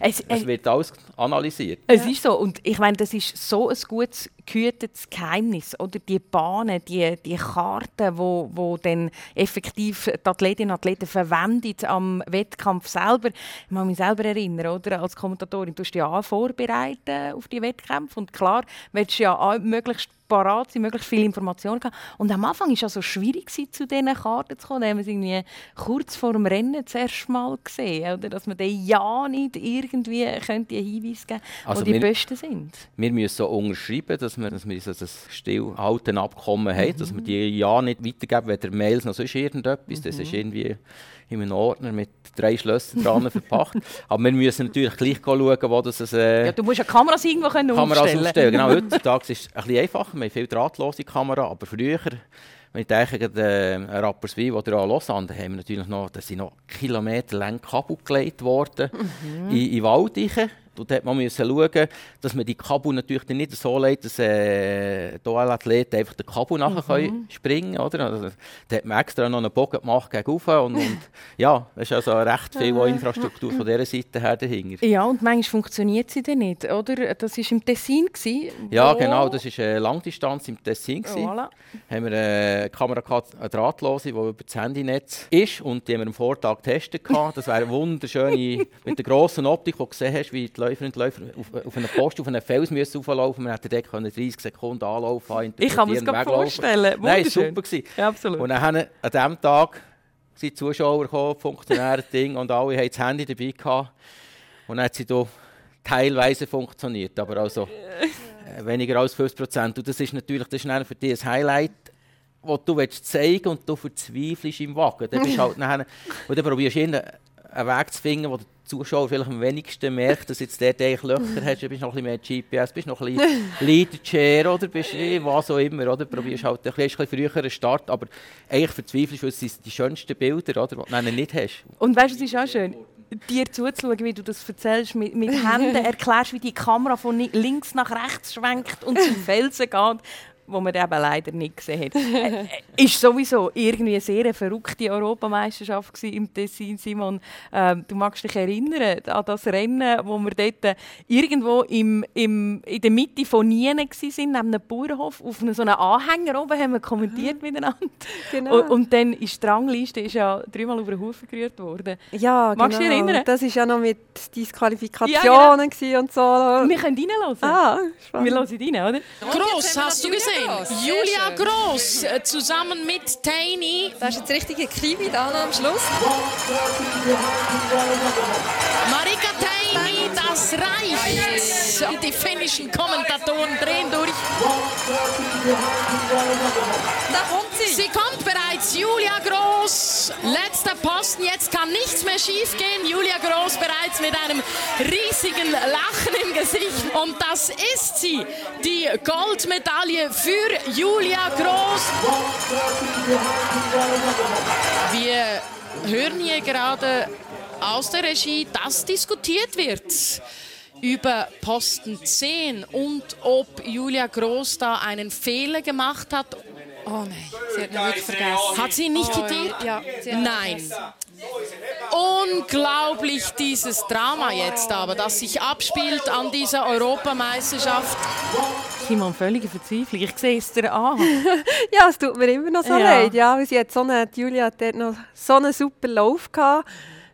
Speaker 4: Es, es, wird alles analysiert.
Speaker 3: Es ist so. Und ich meine, das ist so ein gutes gehütetes Geheimnis. Oder die Bahnen, die, die Karten, wo, wo dann effektiv die Athletinnen und Athleten verwenden am Wettkampf selber. Ich muss mich selber erinnern, oder? als Kommentatorin, du hast dich ja vorbereiten auf die Wettkämpfe. Und klar, willst du ja möglichst parat sein, möglichst viele Informationen haben. Und am Anfang war es also schwierig, zu diesen Karten zu kommen. Da haben wir es irgendwie kurz vor dem Rennen zuerst mal gesehen, oder? dass man den ja nicht irgendwie könnte Hinweise geben also wo die wir, Besten sind.
Speaker 4: Wir müssen so unterschreiben, dass wir, dass wir so das stillhalten Abkommen mhm. haben, dass wir die ja nicht weitergeben, weder Mails noch sonst irgendetwas. Mhm. Das ist irgendwie in einem Ordner mit drei Schlössern dran verpackt. [LAUGHS] Aber wir müssen natürlich gleich schauen, wo das... Äh,
Speaker 3: ja, du musst ja Kameras irgendwo können Kameras aufstellen. aufstellen.
Speaker 4: Genau, heutzutage ist es ein bisschen einfacher. Wir haben viel drahtlose Kamera, aber früher... Wenn ich denke, äh, Rapperswil oder an Lausanne, da haben wir natürlich noch, da sind noch kilometerlang Kabel gelegt worden mhm. in, in Waldeichen. Dort hat man müssen schauen, dass man die Kabel natürlich nicht so legt, dass äh, Dualathleten einfach den Kabel nachher mhm. springen können. Also, da hat man extra noch einen Bogen gemacht gegen und, und [LAUGHS] ja, das ist also recht viel Infrastruktur von dieser Seite her dahinter.
Speaker 3: Ja, und manchmal funktioniert sie dann nicht, oder? Das war im Tessin. Gewesen,
Speaker 4: ja, genau, das war eine Langdistanz im Tessin. Gewesen. Voilà. haben wir eine Kamera gehabt, eine drahtlose, die über das Handynetz ist und die haben wir am Vortag getestet. Das wäre eine wunderschöne, [LAUGHS] mit der grossen Optik, die du gesehen hast, wie die Leute Läufer und Läufer auf, auf einen Post, auf einen Fels müssen auflaufen. Man hätte dort 30 Sekunden anlaufen,
Speaker 3: Ich kann mir das vorstellen.
Speaker 4: Nein, es war super.
Speaker 3: Ja, absolut.
Speaker 4: Und dann an diesem Tag sind die Zuschauer gekommen, Funktionäre, [LAUGHS] Ding, und alle hatten das Handy dabei gehabt. Und dann hat sie da teilweise funktioniert, aber also äh, weniger als 50 Prozent. Und das ist natürlich das ist für dich ein Highlight, das du willst zeigen und du verzweifelst im Wagen. Dann bist [LAUGHS] halt nachher, und dann probierst du einen Weg zu finden, wo Zuschauer vielleicht am wenigsten merkt, dass jetzt der eigentlich Löcher hast, bist noch ein bisschen mehr GPS, bist noch ein bisschen Leader-Chair oder bist was auch immer, oder? Probierst halt ein bisschen, früher einen Start, aber eigentlich verzweifelst du, weil es sind die schönsten Bilder, oder, die du nicht hast.
Speaker 3: Und weißt du, es ist auch schön, dir zuzuschauen, wie du das erzählst, mit, mit Händen [LAUGHS] erklärst, wie die Kamera von links nach rechts schwenkt und zum Felsen geht wo man eben leider nicht gesehen hat. [LAUGHS] äh, ist sowieso irgendwie eine sehr verrückte Europameisterschaft im Tessin, Simon. Ähm, du magst dich erinnern an das Rennen, wo wir dort irgendwo im, im, in der Mitte von Nien waren, neben einem Bauernhof, auf so einem Anhänger oben haben wir kommentiert miteinander. Genau. Und, und, dann ist die Rangliste ist ja dreimal über den Haufen gerührt worden.
Speaker 1: Ja, Magst genau. du dich erinnern? Das war ja noch mit Disqualifikationen ja, genau. und so.
Speaker 3: Wir können reinhören.
Speaker 1: Ah,
Speaker 3: spannend. Wir hören rein, oder?
Speaker 6: Gross, hast du gesehen? Gross. Julia Gross äh, zusammen mit Taini.
Speaker 1: Das ist jetzt richtige Krimi da am Schluss.
Speaker 6: Marika Taini, das reicht. Die finnischen Kommentatoren drehen durch.
Speaker 1: Da kommt sie.
Speaker 6: Sie kommt bereits. Julia Groß, letzter Posten. Jetzt kann nichts mehr schief gehen. Julia Groß bereits mit einem riesigen Lachen im Gesicht. Und das ist sie, die Goldmedaille für Julia Groß. Wir hören hier gerade aus der Regie, dass diskutiert wird über Posten 10 und ob Julia Groß da einen Fehler gemacht hat.
Speaker 1: Oh nein, sie hat ihn wirklich vergessen.
Speaker 6: Hat sie ihn nicht oh?
Speaker 1: Ja,
Speaker 6: Nein. Unglaublich dieses Drama jetzt aber, das sich abspielt an dieser Europameisterschaft.
Speaker 3: Simon, völlige Verzweiflung. Ich sehe es dir an. [LAUGHS]
Speaker 1: ja, es tut mir immer noch so ja. leid. Ja, sie hat so eine, Julia hat dort noch so einen super Lauf gehabt.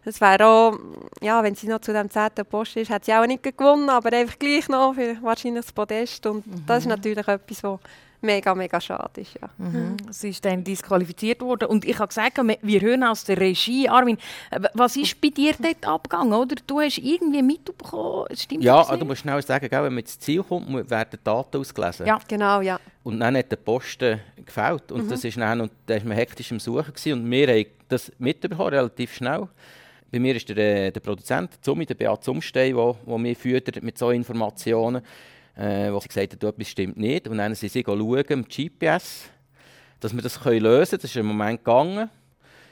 Speaker 1: Es wäre auch, ja, wenn sie noch zu dem 10. Post ist, hat sie auch nicht gewonnen, aber einfach gleich noch für wahrscheinlich das Podest. Und mhm. das ist natürlich etwas, was mega, mega schade ist. Ja.
Speaker 3: Mhm. Sie ist dann disqualifiziert worden. Und ich habe gesagt, wir hören aus der Regie. Armin, was ist bei dir dort abgegangen? Oder? Du hast irgendwie mitbekommen, stimmt
Speaker 4: Ja, das du musst schnell sagen, wenn man ins Ziel kommt, werden Daten ausgelesen.
Speaker 1: Ja, genau, ja.
Speaker 4: Und dann hat der Posten gefällt. Und, mhm. das ist dann, und da war man hektisch am Suchen. Gewesen. Und wir haben das mitbekommen, relativ schnell. Bei mir ist der, äh, der Produzent, Zumi, der Beat Zumstein, der mich führt mit solchen Informationen, äh, wo sie gesagt hat, etwas stimmt nicht. Und dann sind sie schauen im GPS, dass wir das lösen können. Das ist im Moment gegangen.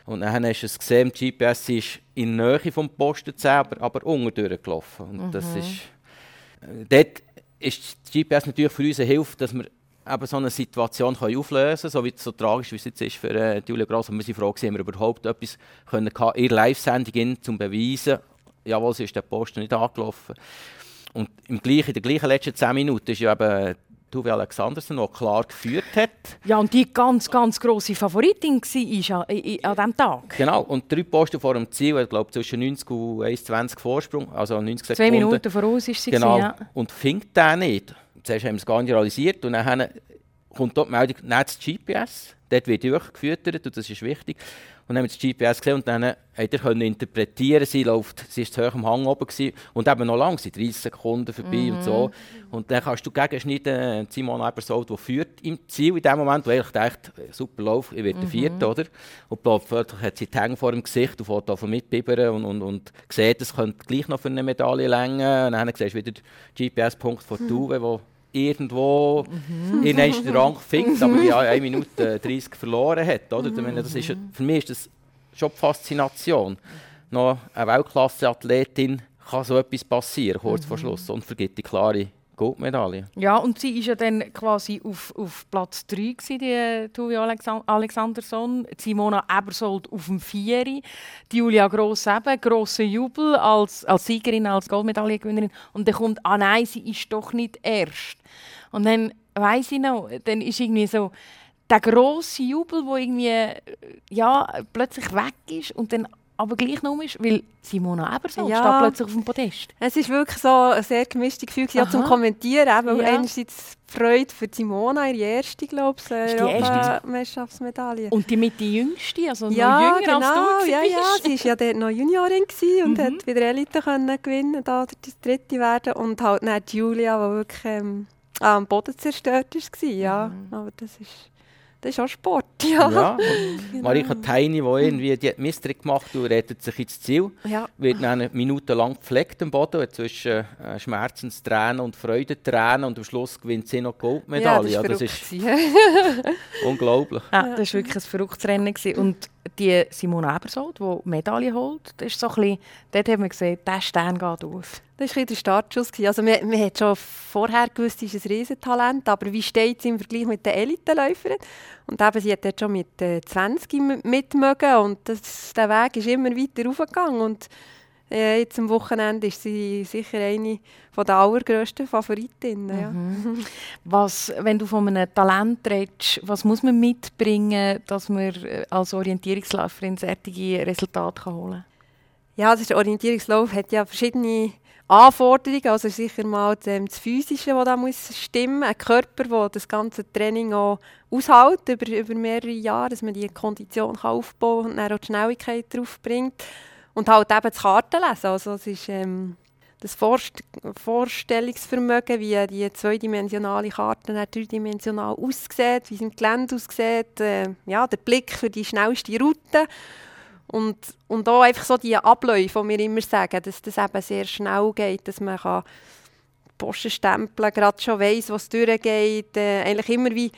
Speaker 4: Und dann hast du es gesehen, im GPS ist in der Nähe vom Posten 10, aber, unten durchgelaufen. Und mhm. das ist, äh, dort ist das GPS natürlich für uns eine Hilfe, dass wir eben so eine Situation können auflösen können, so, so tragisch wie es jetzt ist für äh, Julia Gross. Und wir sind froh, ob wir überhaupt etwas können in der Live-Sendung zum beweisen, jawohl, sie ist der Posten nicht angelaufen. Und im gleichen, in den gleichen letzten 10 Minuten ist ja eben Tuve Alexandersen, der klar geführt hat.
Speaker 3: Ja, und die ganz, ganz grosse Favoritin war an diesem Tag.
Speaker 4: Genau, und drei Posten vor dem Ziel, ich glaube zwischen 90 und 1,20 Vorsprung, also 90
Speaker 3: Sekunden. Zwei Minuten voraus ist sie.
Speaker 4: Genau, ja. und findet den nicht zuerst haben wir es gar nicht realisiert und dann kommt dort die Meldung, nicht das GPS, dort wird durchgefüttert und das ist wichtig. Und dann haben wir das GPS gesehen und dann konnte er interpretieren, sie läuft, sie war zu hoch am Hang oben gewesen, und eben noch lang, 30 Sekunden vorbei mhm. und so. Und dann kannst du gegenschneiden, äh, Simon Ebersold, der führt im Ziel in dem Moment, wo eigentlich denkt, super Lauf, ich werde mhm. der Vierte, oder? Und plötzlich hat sie die Hänge vor dem Gesicht und fährt davon mitbibbern und, und, und sieht, es könnte gleich noch für eine Medaille länger. Und dann siehst du wieder den GPS-Punkt von Tuve, wo irgendwo mhm. in einen Rang findet, aber ja 1 Minute 30 verloren hat. Oder? Mhm. Das ist, für mich ist das schon die Faszination. Noch eine Weltklasse-Athletin kann so etwas passieren, kurz mhm. vor Schluss, und vergibt die klare Goldmedaille.
Speaker 3: Ja, und sie war ja dann quasi auf, auf Platz 3, gewesen, die Tuvi Alexanderson. Simona Ebersold auf dem 4. Die Julia Gross eben, grosser Jubel als, als Siegerin, als Goldmedaillengewinnerin. Und dann kommt, ah nein, sie ist doch nicht erst. Und dann weiss ich noch, dann ist irgendwie so der grosse Jubel, der irgendwie ja, plötzlich weg ist und dann aber gleich noch ist, weil Simona Ebersold
Speaker 1: Ja.
Speaker 3: steht plötzlich auf dem Podest.
Speaker 1: Es ist wirklich so ein sehr gemischtes Gefühl auch zum. Kommentieren. Eben,
Speaker 3: Ja.
Speaker 1: Einerseits die Freude für Simona, ihre erste, glaube ich,
Speaker 3: die?
Speaker 1: Europameisterschaftsmedaille.
Speaker 3: Und die mit die Jüngste, also
Speaker 1: Ja,
Speaker 3: noch jünger
Speaker 1: genau,
Speaker 3: als du
Speaker 1: ja, ja. Sie war ja dort noch Juniorin und
Speaker 3: Mhm.
Speaker 1: hat wieder Elite können gewinnen, da das dritte werden. Und halt dann die Julia, die wirklich ähm, am Boden zerstört war. Ja,
Speaker 3: Mhm.
Speaker 1: aber das ist, das ist auch Sport, ja.
Speaker 4: Ja, [LAUGHS]
Speaker 1: Genau.
Speaker 4: Marika Teini, die irgendwie die hat Mystery gemacht und rettet sich ins Ziel,
Speaker 1: ja.
Speaker 4: wird dann minutenlang gepflegt am Boden zwischen äh, Schmerzenstränen und Freudentränen und am Schluss gewinnt sie noch die Goldmedaille.
Speaker 1: Ja,
Speaker 4: Ja,
Speaker 1: das
Speaker 4: das
Speaker 1: ist
Speaker 4: ist
Speaker 1: verrückt. [LAUGHS]
Speaker 4: unglaublich.
Speaker 3: Ja, das war wirklich ein verrücktes Rennen. Gewesen. Und die Simone Ebersold, die Medaille holt, das ist so ein bisschen, dort haben wir gesehen, der Stern geht auf.
Speaker 1: Das war der Startschuss. Also man, man hat schon vorher gewusst, sie ist ein Riesentalent, aber wie steht sie im Vergleich mit den Elitenläuferinnen? Und eben, sie hat dort schon mit äh, 20 m- mitmögen und das, der Weg ist immer weiter raufgegangen. Äh, jetzt am Wochenende ist sie sicher eine von der allergrössten Favoritinnen. Ja.
Speaker 3: Was, wenn du von einem Talent redest, was muss man mitbringen, dass man äh, als Orientierungsläuferin solche Resultate kann holen kann?
Speaker 1: Ja, das ist der Orientierungslauf hat ja verschiedene Anforderungen. Also sicher mal das, ähm, das Physische, das da muss stimmen Ein Körper, der das ganze Training auch aushält über, über mehrere Jahre, dass man die Kondition kann aufbauen und dann auch die Schnelligkeit drauf bringt. Und halt eben das Kartenlesen. Also es ist ähm, das Vorst Vorstellungsvermögen, wie die zweidimensionale Karte dreidimensional aussieht, wie es im Gelände aussieht. Äh, ja, der Blick für die schnellste Route. Und, und auch einfach so die Abläufe, die wir immer sagen, dass das eben sehr schnell geht, dass man kann Posten stempeln gerade schon weiss, was durchgeht, äh, eigentlich immer wie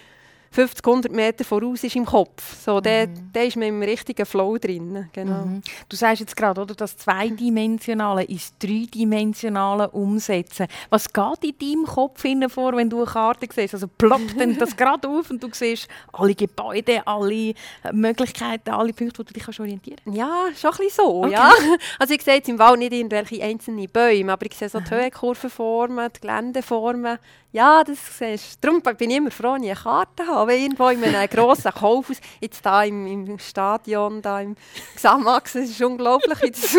Speaker 1: 50, 100 Meter voraus ist im Kopf. So, da, da ist man im richtigen Flow drin. Genau.
Speaker 3: Mhm. Du sagst jetzt gerade, oder, das Zweidimensionale ins Dreidimensionale umsetzen. Was geht in deinem Kopf vor, wenn du eine Karte siehst? Also ploppt dann das [LAUGHS] gerade auf und du siehst alle Gebäude, alle Möglichkeiten, alle Punkte, wo du dich kannst orientieren kannst?
Speaker 1: Ja, schon ein bisschen so.
Speaker 3: Okay.
Speaker 1: Ja. Also ich sehe jetzt im Wald nicht irgendwelche einzelnen Bäume, aber ich sehe so die Höhenkurvenformen, die Geländeformen. Ja, das siehst du. Darum bin ich immer froh, wenn ich eine Karte habe. Wenn irgendwo in einem [LAUGHS] grossen Kaufhaus, jetzt da im, im Stadion, da im Xamax, es ist unglaublich, wie das,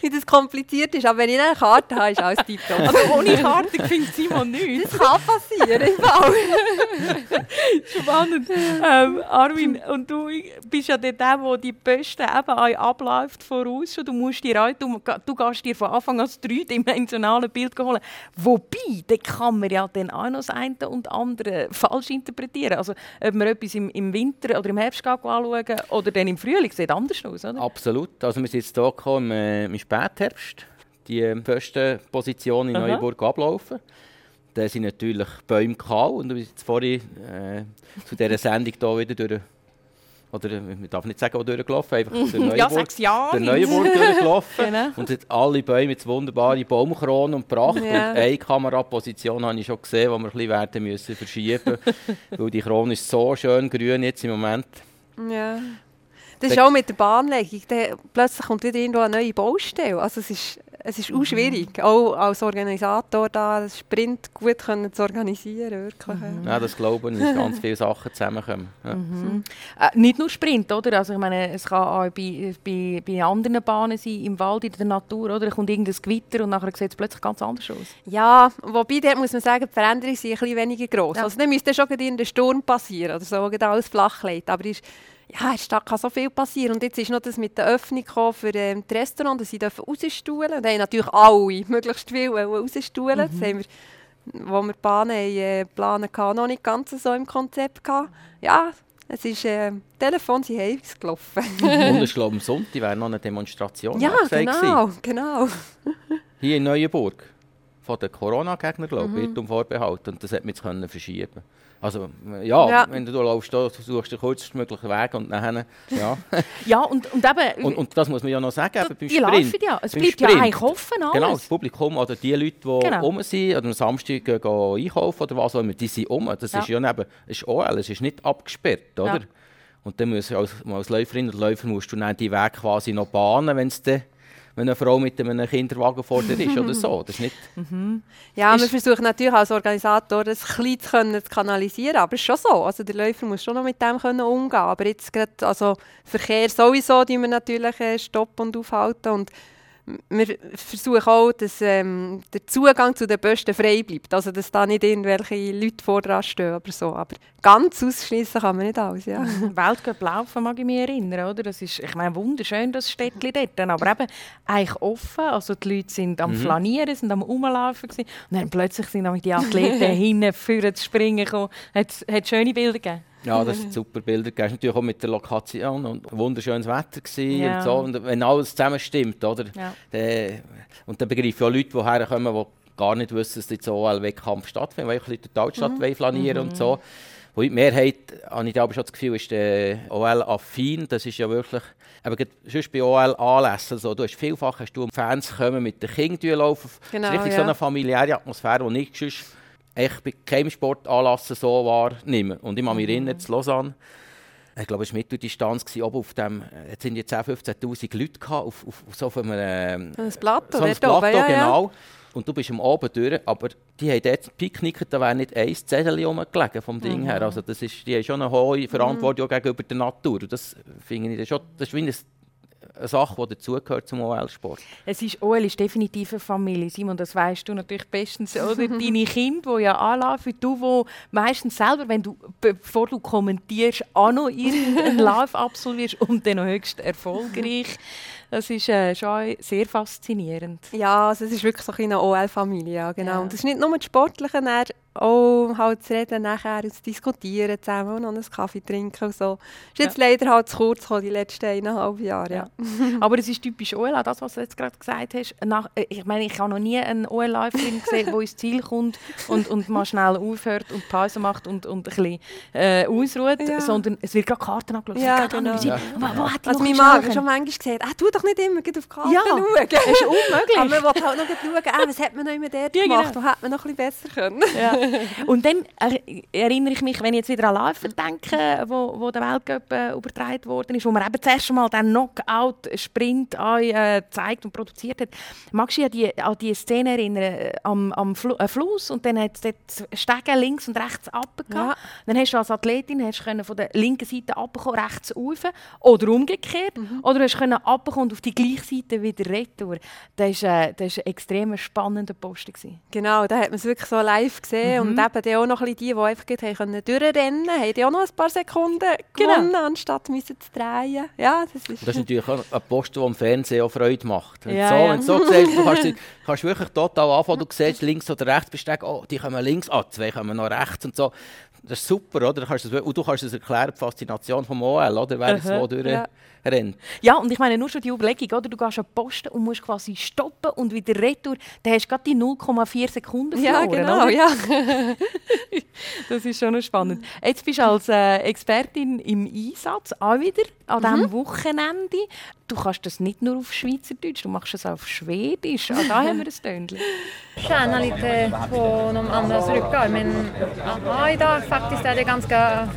Speaker 1: wie das kompliziert ist. Aber wenn ich eine Karte habe, ist alles tiptop.
Speaker 3: Also ohne Karte findet Simon nichts.
Speaker 1: Das kann passieren, im Fall. [LAUGHS]
Speaker 3: Spannend. ähm, Armin, und du bist ja der, der die Posten eben auch abläuft voraus. Du, musst dir auch, du, du gehst dir von Anfang an das dreidimensionale Bild holen. Wobei, da kann man ja dann auch noch das eine und andere falsch interpretieren. Also, ob man etwas im, im Winter oder im Herbst anschauen oder dann im Frühling, sieht anders aus, oder?
Speaker 4: Absolut. Also wir sind jetzt hier gekommen, im, äh, im Spätherbst, die erste Position in
Speaker 3: Aha.
Speaker 4: Neuenburg ablaufen. Da sind natürlich Bäume kahl und wir sind jetzt vorhin äh, zu dieser Sendung hier wieder durch, oder äh, man darf nicht sagen, wo durchgelaufen, einfach durch [LAUGHS]
Speaker 3: Ja,
Speaker 4: Neuenburg,
Speaker 3: ja.
Speaker 4: durch Neuenburg durchgelaufen. [LAUGHS]
Speaker 3: Genau.
Speaker 4: Und hat alle Bäume jetzt wunderbare Baumkronen und Pracht.
Speaker 1: Ja.
Speaker 4: Und eine Kameraposition habe ich schon gesehen, die wir ein bisschen werden müssen verschieben [LAUGHS] weil die Krone ist so schön grün jetzt im Moment.
Speaker 1: Ja. Das ist auch mit der Bahnlegung. Da plötzlich kommt wieder irgendwo eine neue Baustelle. Also es ist, es ist auch schwierig, auch als Organisator da den Sprint gut können zu organisieren. Wirklich.
Speaker 4: Ja, das glaube ich, dass ganz viele Sachen zusammenkommen. Ja.
Speaker 3: Äh, nicht nur Sprint, oder? Also ich meine, es kann auch bei, bei, bei anderen Bahnen sein, im Wald, in der Natur, oder? Da kommt irgendein Gewitter und nachher sieht es plötzlich ganz anders aus.
Speaker 1: Ja, wobei dort muss man sagen, die Veränderungen sind ein bisschen weniger gross.
Speaker 3: Ja.
Speaker 1: Also dann müsste schon gerade ein Sturm passieren oder so, alles flach liegt. Aber ist, ja, Stadt kann so viel passieren. Und jetzt ist noch das mit der Öffnung für ähm, die Restaurants, dass sie dürfen rausstuhlen. Und da haben natürlich alle [LAUGHS] möglichst viel wollen rausstuhlen. Das haben wir, wo wir haben, äh, planen hatten, noch nicht ganz so im Konzept gehabt. Ja, es ist, äh, Telefon sind heimlich gelaufen. [LAUGHS]
Speaker 4: Und [LAUGHS] ich glaube, am Sonntag wäre noch eine Demonstration
Speaker 1: ja,
Speaker 4: gewesen.
Speaker 1: genau, genau.
Speaker 4: Hier in Neuenburg. Von den Corona-Gegnern, glaube
Speaker 1: Mhm.
Speaker 4: ich, wird um Vorbehalt. Und das hat man jetzt können verschieben Also, ja,
Speaker 1: Ja.
Speaker 4: wenn du da laufst, da suchst du den kürzestmöglichen Weg und dann, ja. [LAUGHS]
Speaker 3: Ja, und, und eben, [LAUGHS]
Speaker 4: und, und das muss man ja noch sagen, eben beim
Speaker 3: die
Speaker 4: Sprint.
Speaker 3: laufen ja. Es bleibt ja
Speaker 4: Sprint.
Speaker 3: eigentlich offen alles.
Speaker 4: Genau, das Publikum oder die Leute, die
Speaker 3: Genau.
Speaker 4: rum sind, oder am Samstag gehen, gehen einkaufen oder was auch immer, die sind um. Das
Speaker 3: Ja.
Speaker 4: ist ja neben, das ist OL, es ist nicht abgesperrt, oder?
Speaker 3: Ja.
Speaker 4: Und dann musst du als, als Läuferin oder Läufer musst du dann die Weg quasi noch bahnen, wenn es dann wenn eine Frau mit einem Kinderwagen vor dir ist oder [LAUGHS] so. Das ist nicht
Speaker 1: Ja, wir
Speaker 3: Ist-
Speaker 1: versuchen natürlich als Organisator das ein zu, können, zu kanalisieren, aber es ist schon so. Also der Läufer muss schon noch mit dem können umgehen Aber jetzt gerade, also Verkehr sowieso, die wir natürlich äh, stoppen und aufhalten. Und wir versuchen auch, dass ähm, der Zugang zu den Besten frei bleibt. Also dass da nicht irgendwelche Leute vor dran stehen oder so. Aber ganz ausschließen kann man nicht alles, ja.
Speaker 3: Weltcup laufen mag ich mich erinnern, oder? Das ist, ich meine, wunderschön, das Städtchen [LAUGHS] dort. Aber eben eigentlich offen. Also die Leute sind am Flanieren, sind am Rumlaufen gewesen. Und dann plötzlich sind die Athleten [LAUGHS] hinten für zu springen gekommen. Hat hat schöne Bilder gegeben.
Speaker 4: Ja, das sind super Bilder. Es war natürlich auch mit der Lokation und wunderschönes Wetter
Speaker 3: Ja.
Speaker 4: und so. Und wenn alles zusammen stimmt, oder?
Speaker 3: Ja.
Speaker 4: Dann, und dann begreifen auch Leute, die herkommen, die gar nicht wissen, dass jetzt OL-Wettkampf stattfindet, weil ich durch die Altstadt mhm. flanieren und so. Wo die Mehrheit, habe ich aber schon das Gefühl, ist OL-affin. Das ist ja wirklich, aber sonst bei OL-Anlässen, so, du hast vielfach hast du Fans kommen mit den Kindern laufen.
Speaker 1: Genau,
Speaker 4: das ist richtig
Speaker 1: ja.
Speaker 4: so eine familiäre Atmosphäre, die ich sonst echt bei keinem Sportanlass so wahrnehme. Und ich kann mich erinnern, zu Lausanne, ich glaube, es war Mitteldistanz, oben auf dem, jetzt sind jetzt 10'000, 15'000 Leute gehabt, auf, auf, auf so auf einem, ähm,
Speaker 1: Ein Plateau,
Speaker 4: so ein Plateau,
Speaker 1: oben, ja, ja.
Speaker 4: genau. Und du bist am Abend durch, aber die haben dort picknickt, da wäre nicht ein Zettel rumgelegen vom Ding
Speaker 1: Mhm.
Speaker 4: her. Also das ist, die haben schon eine hohe Verantwortung auch gegenüber der Natur. Und das finde ich das schon, das ist wie eine, eine Sache, die dazugehört zum OL-Sport.
Speaker 3: Es ist, OL ist definitiv eine Familie. Simon, das weißt du natürlich bestens. Oder? [LAUGHS] Deine Kinder, die ja anlaufen, du, wo meistens selber, wenn du, bevor du kommentierst, auch noch irgendeinen [LAUGHS] Lauf absolvierst und dann noch höchst erfolgreich. Das ist äh, schon sehr faszinierend.
Speaker 1: Ja, also es ist wirklich so eine OL-Familie, ja, genau.
Speaker 3: Ja.
Speaker 1: Und es ist nicht nur das Sportliche, dann auch halt zu reden nachher und zu diskutieren zusammen und noch einen Kaffee trinken und so. Ist jetzt leider halt zu kurz gekommen, die letzten eineinhalb Jahre, ja. [LAUGHS]
Speaker 3: Aber es ist typisch OL, auch das, was du jetzt gerade gesagt hast. Nach, äh, ich meine, ich habe noch nie einen OL-Läuferin [LAUGHS] gesehen, die ins Ziel kommt und, und mal schnell aufhört und Pause macht und, und ein bisschen äh, ausruht,
Speaker 1: Ja.
Speaker 3: sondern es wird gerade Karten angeschaut.
Speaker 1: Ja, genau.
Speaker 3: Wo, wo hat die
Speaker 1: Also
Speaker 3: schnell
Speaker 1: Mann hat schon manchmal gesagt, ah, tu doch nicht immer auf die Karte
Speaker 3: Ja,
Speaker 1: schauen.
Speaker 3: das ist unmöglich.
Speaker 1: Aber man will halt noch schauen, ah, was hat man noch immer dort
Speaker 3: Ja,
Speaker 1: gemacht,
Speaker 3: genau.
Speaker 1: wo hätte man noch ein bisschen besser können.
Speaker 3: Ja. [LAUGHS] Und dann er, erinnere ich mich, wenn ich jetzt wieder an Läufer denke, wo, wo der Weltcup äh, übertragen worden ist, wo man eben das erste Mal den Knockout-Sprint äh, gezeigt und produziert hat. Magst du dich an die, an die Szene erinnern, äh, am, am Flu äh, Fluss und dann hat es Stege links und rechts runtergegangen.
Speaker 1: Ja.
Speaker 3: Dann hast du als Athletin hast du können von der linken Seite runterkommen, rechts rauf oder umgekehrt. Oder du hast können runterkommen und auf die gleiche Seite wieder retour. Das war äh, das ist ein extrem spannender Posten. gewesen.
Speaker 1: Genau, da hat man es wirklich so live gesehen. Und eben dann auch noch ein die, die einfach können durchrennen konnten, haben die auch noch ein paar Sekunden
Speaker 3: Genau.
Speaker 1: gewonnen, anstatt müssen zu drehen. Ja, das ist...
Speaker 4: Das ist natürlich auch ein Posten, der im Fernsehen auch Freude macht. Wenn
Speaker 3: Ja,
Speaker 4: so,
Speaker 3: ja.
Speaker 4: wenn so siehst, du kannst, [LAUGHS] kannst wirklich total anfangen, du siehst links oder rechts, bist du, oh, die kommen links, ah, zwei kommen noch rechts und so. Das ist super, oder? Du kannst es, und du kannst es erklären, die Faszination vom OL, oder? Wer
Speaker 3: Aha,
Speaker 4: wo durch
Speaker 1: ja.
Speaker 4: Rennt.
Speaker 3: Ja, und ich meine nur schon die Überlegung, oder? Du gehst an die Posten und musst quasi stoppen und wieder retour. Dann hast du gerade die 0,4 Sekunden
Speaker 1: ja,
Speaker 3: verloren,
Speaker 1: genau,
Speaker 3: oder?
Speaker 1: ja. [LAUGHS]
Speaker 3: Das ist schon noch spannend. Jetzt bist du als äh, Expertin im Einsatz, auch wieder an diesem Wochenende. Du kannst das nicht nur auf Schweizerdeutsch, du machst es auch auf Schwedisch. Auch da haben wir ein Stündchen. [LAUGHS]
Speaker 7: träna lite på de andras ryggar men ja, idag faktiskt är det ganska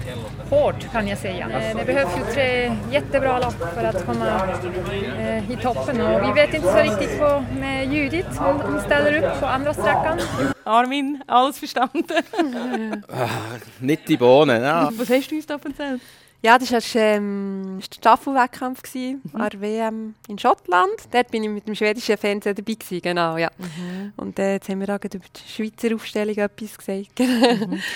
Speaker 7: hårt kan jag säga. Det behövs ju tre jättebra lopp för att komma eh, i toppen och vi vet inte så riktigt vad med Judith, hon, hon ställer upp på andra sträckan.
Speaker 3: Armin, alles verstanden? [LAUGHS]
Speaker 4: Nicht die Bohnen, ja.
Speaker 3: Was hast du uns da erzählt?
Speaker 1: Ja, das war ähm, war Staffelwettkampf gewesen, an der WM in Schottland. Dort bin ich mit dem schwedischen Fernseher dabei gewesen, genau, ja. Und äh, jetzt haben wir auch gerade über die Schweizer Aufstellung etwas gesagt.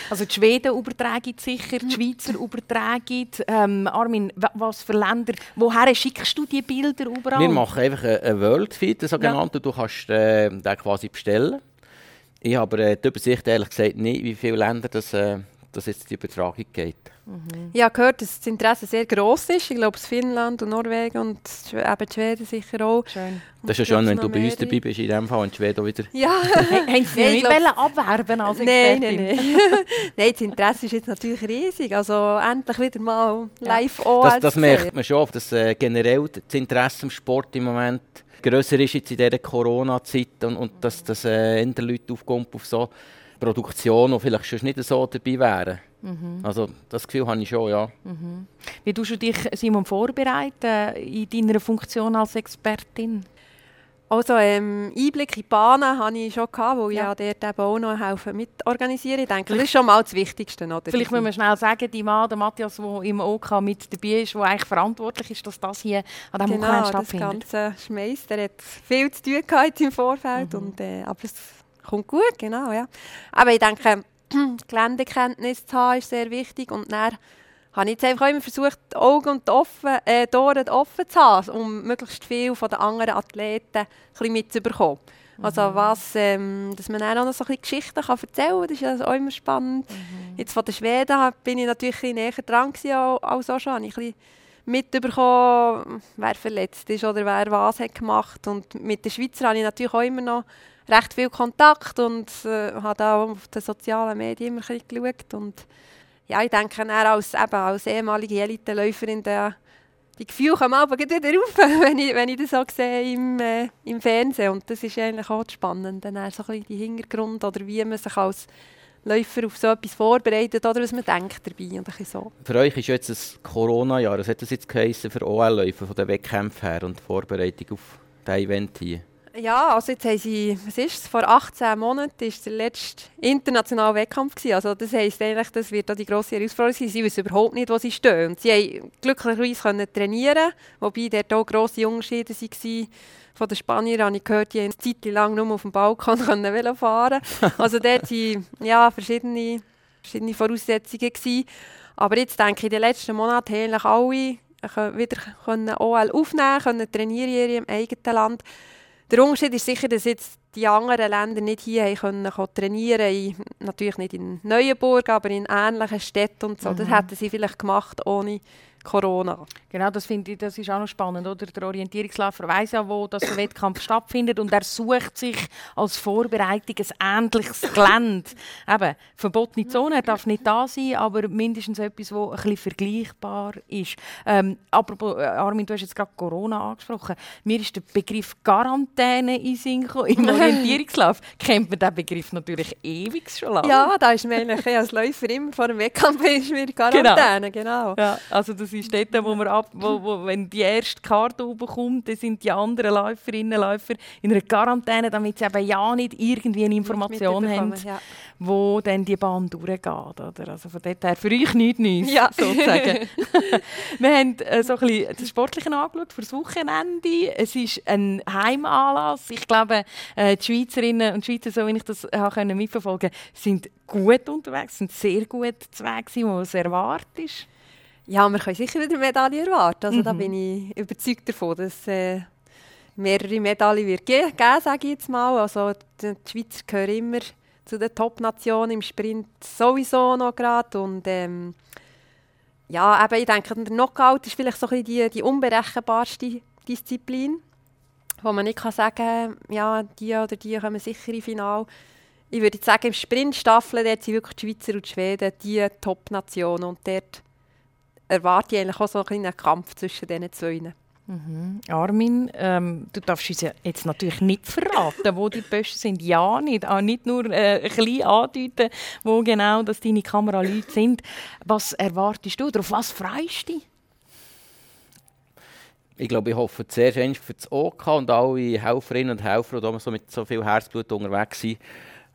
Speaker 3: Also die Schweden übertragen sicher, die Schweizer übertragen. Ähm, Armin, wa- was für Länder, woher schickst du die Bilder überall?
Speaker 4: Wir machen einfach einen einen World Feed, den sogenannten. Du kannst äh, den quasi bestellen. Ich habe äh, die Übersicht ehrlich gesagt nicht, wie viele Länder das, äh, das jetzt die Übertragung geht.
Speaker 1: Ich habe gehört, dass das Interesse sehr gross ist. Ich glaube, es Finnland und Norwegen und eben die Schweden sicher auch.
Speaker 3: Schön.
Speaker 4: Das ist ja schön, wenn du bei uns dabei bist, in dem Fall, und Schweden auch wieder.
Speaker 1: Ja, [LAUGHS]
Speaker 3: haben Sie nicht
Speaker 1: glaub-
Speaker 3: wollen abwerben als
Speaker 1: nein,
Speaker 3: Expertin?
Speaker 1: nein, nein. [LAUGHS] nein, das Interesse ist jetzt natürlich riesig. Also endlich wieder mal live OL
Speaker 4: Das, das merkt man schon, dass äh, generell das Interesse am Sport im Moment grösser ist jetzt in dieser Corona-Zeit und, und dass, dass äh, Leute aufkommen auf so Produktionen, die vielleicht schon nicht so dabei wären. Also das Gefühl habe ich schon, ja.
Speaker 3: Wie tust du dich, Simon, vorbereiten in deiner Funktion als Expertin?
Speaker 1: Also ähm, Einblick in die Bahnen hatte ich schon, gehabt, weil
Speaker 3: Ja.
Speaker 1: ich ja dort eben auch noch helfen mitorganisieren. Ich denke, das ist schon mal das Wichtigste. Oder?
Speaker 3: Vielleicht müssen wir schnell sagen, die Mann, der Matthias, der im OK mit dabei ist, der eigentlich verantwortlich ist, dass das hier an diesem
Speaker 1: Genau,
Speaker 3: Wochenende
Speaker 1: das
Speaker 3: stattfindet.
Speaker 1: ganze Schmeiß, der hat viel zu tun gehabt im Vorfeld,
Speaker 3: Mhm.
Speaker 1: und, äh, aber es kommt gut, genau, ja. Aber ich denke, [CLEARS THROAT] Geländekenntnis zu haben, ist sehr wichtig und dann habe ich jetzt einfach immer versucht, die Augen und die, offen, äh, die Ohren offen zu haben, um möglichst viel von den anderen Athleten ein bisschen mitzubekommen. Also was, ähm, dass man dann auch noch so ein bisschen Geschichten kann erzählen kann, das ist ja auch immer spannend. Jetzt von den Schweden bin ich natürlich ein bisschen näher dran gewesen, als als auch schon. Habe ich ein bisschen mitbekommen, wer verletzt ist oder wer was hat gemacht. Und mit den Schweizer habe ich natürlich auch immer noch recht viel Kontakt und äh, habe auch auf den sozialen Medien immer ein bisschen geschaut. Und ja, ich denke, dann als, eben, als ehemalige Eliteläuferin, da, die Gefühle kommen aber wieder rauf, [LAUGHS] wenn ich, wenn ich das so sehe im, äh, im Fernsehen. Und das ist eigentlich auch das Spannende, dann so ein bisschen die Hintergrund oder wie man sich als Läufer auf so etwas vorbereitet oder was man denkt dabei. Und so.
Speaker 4: Für euch ist jetzt ein Corona-Jahr. Was hat das jetzt geheißen für OL-Läufer von den Wettkämpfen her und die Vorbereitung auf dieses Event hier?
Speaker 1: Ja, also jetzt haben sie, was ist es, vor 18 Monaten ist der letzte internationale Wettkampf gewesen. Also das heisst eigentlich, das wird auch die grosse Herausforderung sein. Sie wissen überhaupt nicht, wo sie stehen. Und sie haben glücklicherweise können trainieren, wobei dort auch grosse Unterschiede waren. Von den Spaniern habe ich gehört, die haben eine Zeit lang nur auf dem Balkon [LAUGHS] können Velo fahren Also dort waren ja, verschiedene, verschiedene Voraussetzungen. Gewesen. Aber jetzt denke ich, in den letzten Monaten haben alle können wieder können OL aufnehmen können, trainieren in ihrem eigenen Land. Der Unterschied ist sicher, dass jetzt die anderen Länder nicht hier können, können trainieren in, Natürlich nicht in Neuenburg, aber in ähnlichen Städten und so. Das hätten sie vielleicht gemacht ohne Corona.
Speaker 3: Genau, das finde ich, das ist auch noch spannend, oder? Der Orientierungsläufer weiß ja, wo das der Wettkampf stattfindet und er sucht sich als Vorbereitung ein ähnliches Gelände. [LAUGHS] Eben, verbotene Zone, er darf nicht da sein, aber mindestens etwas, wo ein bisschen vergleichbar ist. Ähm, apropos, äh, Armin, du hast jetzt gerade Corona angesprochen. Mir ist der Begriff Quarantäne in Sinn gekommen. Im [LAUGHS] Orientierungslauf kennt man diesen Begriff natürlich ewig schon lange.
Speaker 1: Ja, da ist mir eigentlich als Läufer immer vor dem Wettkampf ist mir Quarantäne, genau.
Speaker 3: Ja, also das ist dort, wo man ab, wo, wo, wenn die erste Karte oben kommt, dann sind die anderen Läuferinnen und Läufer in einer Quarantäne, damit sie eben ja nicht irgendwie eine Information haben,
Speaker 1: ja.
Speaker 3: wo dann die Bahn durchgeht. Oder? Also von dort her für euch nichts Neues,
Speaker 1: Ja.
Speaker 3: sozusagen. [LAUGHS] Wir haben äh, so ein bisschen das Sportliche angeschaut für das Wochenende. Es ist ein Heimanlass. Ich glaube, äh, die Schweizerinnen und Schweizer, so wie ich das habe können mitverfolgen sind gut unterwegs, sind sehr gut zu Weg was erwartet.
Speaker 1: Ja, wir können sicher wieder Medaillen erwarten. Also da bin ich überzeugt davon, dass äh, mehrere Medaillen wird ge geben, sage ich jetzt mal. Also die, die Schweizer gehören immer zu den Top-Nationen im Sprint sowieso noch gerade. Und ähm, ja, eben, ich denke, der Knockout ist vielleicht so ein bisschen die, die unberechenbarste Disziplin, wo man nicht kann sagen ja, die oder die kommen sicher im Finale. Ich würde sagen, im Sprintstaffel dort sind wirklich die Schweizer und die Schweden die Top-Nationen. Und dort erwarte ich eigentlich auch so einen kleinen Kampf zwischen diesen zwei.
Speaker 3: Armin, ähm, du darfst uns ja jetzt natürlich nicht verraten, wo die Besten sind. Ja, nicht. Auch nicht nur äh, ein bisschen andeuten, wo genau das deine Kameraleute sind. Was erwartest du oder auf was freust du dich?
Speaker 4: Ich glaube, ich hoffe zuerst eigentlich für das OK und alle Helferinnen und Helfer, die so mit so viel Herzblut unterwegs sind,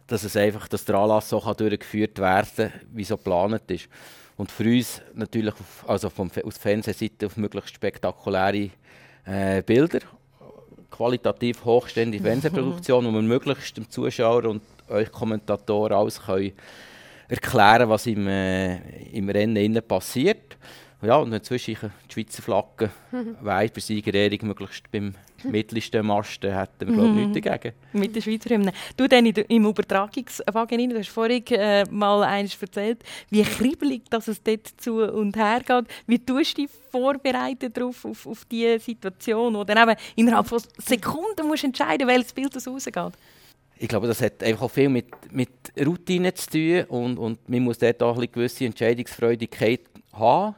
Speaker 4: dass, es einfach, dass der Anlass so durchgeführt werden kann, wie so geplant ist. Und für uns natürlich auf, also vom, aus Fernsehseite auf möglichst spektakuläre äh, Bilder, qualitativ hochstehende Fernsehproduktion, wo wir möglichst dem Zuschauer und euch Kommentatoren alles können erklären was im, äh, im Rennen passiert. Ja, und inzwischen die Schweizer Flagge weit für Siegerehrung möglichst beim mittelsten Mast, da hätten wir glaube ich nichts dagegen.
Speaker 3: Mit der Schweizer Hymne. Du dann im Übertragungswagen rein, du hast vorhin äh, mal eines erzählt, wie kribbelig dass es dort zu und her geht. Wie tust du dich vorbereiten darauf, auf, auf diese Situation, wo dann eben innerhalb von Sekunden musst du entscheiden, welches Bild das rausgeht?
Speaker 4: Ich glaube, das hat einfach auch viel mit, mit Routine zu tun und, und man muss dort auch eine gewisse Entscheidungsfreudigkeit haben.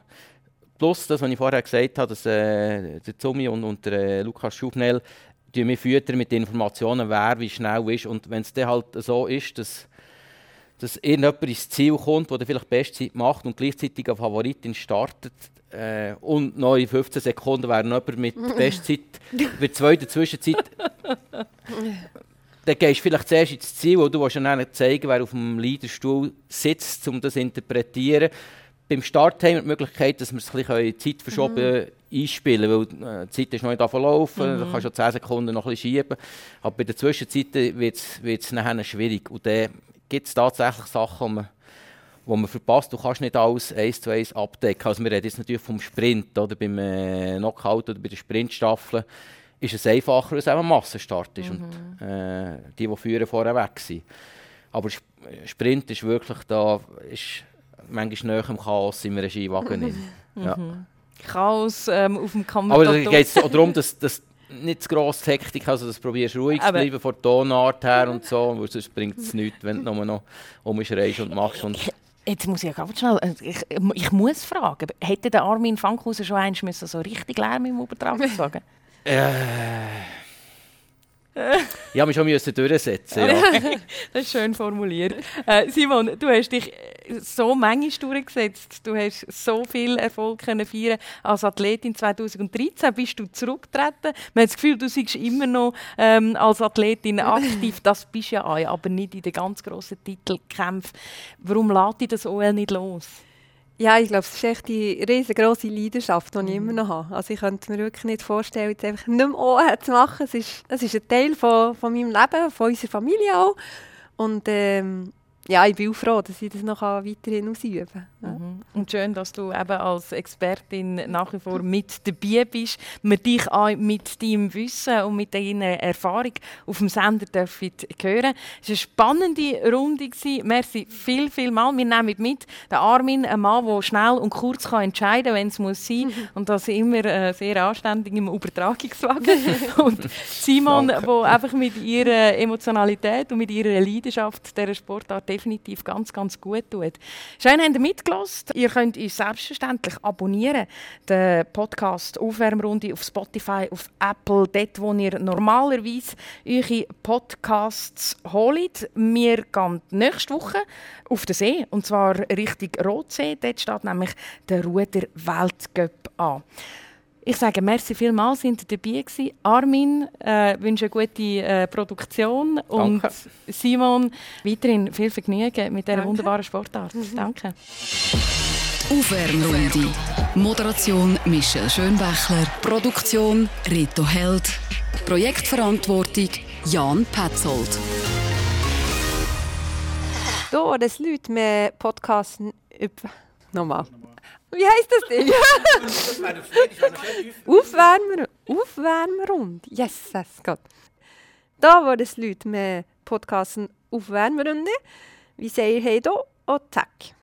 Speaker 4: Plus das, was ich vorher gesagt habe, dass äh, der Zumi und, und der äh, Lukas Schufnell mich füttern mit den Informationen, wer wie schnell ist. Und wenn es dann halt so ist, dass dass irgendjemand ins Ziel kommt, der vielleicht Bestzeit macht und gleichzeitig eine Favoritin startet. Äh, und noch in 15 Sekunden wäre jemand mit [LAUGHS] Bestzeit, bei zweiter Zwischenzeit. dann gehst du vielleicht zuerst ins Ziel, wo du willst dann zeigen wer auf dem Leaderstuhl sitzt, um das zu interpretieren. Beim Start haben wir die Möglichkeit, dass wir es ein bisschen Zeit verschoben mhm. einspielen können, weil äh, die Zeit ist noch nicht verlaufen, mhm. da kannst du 10 Sekunden noch ein bisschen schieben. Aber bei der Zwischenzeit wird es nachher schwierig. Und dann gibt es tatsächlich Sachen, die man, wo man verpasst. Du kannst nicht alles eins zu eins abdecken. Also wir reden jetzt natürlich vom Sprint, oder beim äh, Knockout oder bei der Sprintstaffel ist es einfacher, wenn es ein Massenstart ist mhm. und äh, die, die führen, vorher weg sind. Aber Sprint ist wirklich da, ist manchmal näher im Chaos im Regiewagen. [LAUGHS] ja.
Speaker 3: Mhm. Chaos ähm, auf dem
Speaker 4: Kommentator. Aber da geht es auch darum, [LAUGHS] dass, dass nicht zu grosse Hektik, also das probierst ruhig zu bleiben von der Tonart her und so, weil sonst bringt es nichts, wenn du nur noch umschreist und machst. Und
Speaker 3: Jetzt muss ich ganz schnell, äh, ich, ich muss fragen, hätte der Armin Fankhauser schon einmal so richtig Lärm im Übertragungswagen? [LAUGHS]
Speaker 4: äh... habe mich schon müssen durchsetzen. Ja. [LAUGHS]
Speaker 3: das ist schön formuliert. Äh, Simon, du hast dich so manchmal durchgesetzt. Du hast so viel Erfolg können feiern als Athletin. 2013 bist du zurückgetreten. Man hat das Gefühl, du seist immer noch ähm, als Athletin aktiv. Das bist ja auch, aber nicht in den ganz grossen Titelkämpfen. Warum lässt dich das OL nicht los?
Speaker 1: Ja, ich glaube, es ist echt die riesengroße Leidenschaft, die ich immer noch habe. Also ich könnte mir wirklich nicht vorstellen, jetzt einfach nicht mehr OH zu machen. Es ist, es ist ein Teil von, von meinem Leben, von unserer Familie auch. Und ähm, ja, ich bin auch froh, dass ich das noch weiterhin ausüben kann. Ja.
Speaker 3: Mhm. Und schön, dass du eben als Expertin nach wie vor mit dabei bist. Wir dich auch mit deinem Wissen und mit deiner Erfahrung auf dem Sender dürfen hören. Es war eine spannende Runde. Merci viel, viel mal. Wir nehmen mit den Armin, ein Mann, der schnell und kurz kann entscheiden kann, wenn es muss sein muss. Und das immer äh, sehr anständig im Übertragungswagen. [LAUGHS] und Simon, der einfach mit ihrer Emotionalität und mit ihrer Leidenschaft dieser Sportart definitiv ganz, ganz gut tut. Schön, habt ihr mitgelassen. Ihr könnt uns selbstverständlich abonnieren. Den Podcast Aufwärmrunde auf Spotify, auf Apple, dort, wo ihr normalerweise eure Podcasts holt. Wir gehen nächste Woche auf den See, und zwar Richtung Rotsee. Dort steht nämlich der Ruder Weltcup an. Ich sage merci vielmals, sind ihr dabei gewesen. Armin äh, wünsche eine gute äh, Produktion und Danke. Simon weiterhin viel Vergnügen mit dieser wunderbaren Sportart. Mhm. Danke.
Speaker 2: Aufwärmrunde. Moderation Michel Schönbächler. Produktion Rito Held. Projektverantwortung Jan Petzold.
Speaker 1: Da, das Leute mit Podcasten. Nochmal. Wie heisst das Ding? [LAUGHS] Aufwärmer, Aufwärmerrunde. Yes, yes, Gott. Da wo das Leute mit Podcasten Aufwärmerrunde. Wie säger ihr hier? Und zack.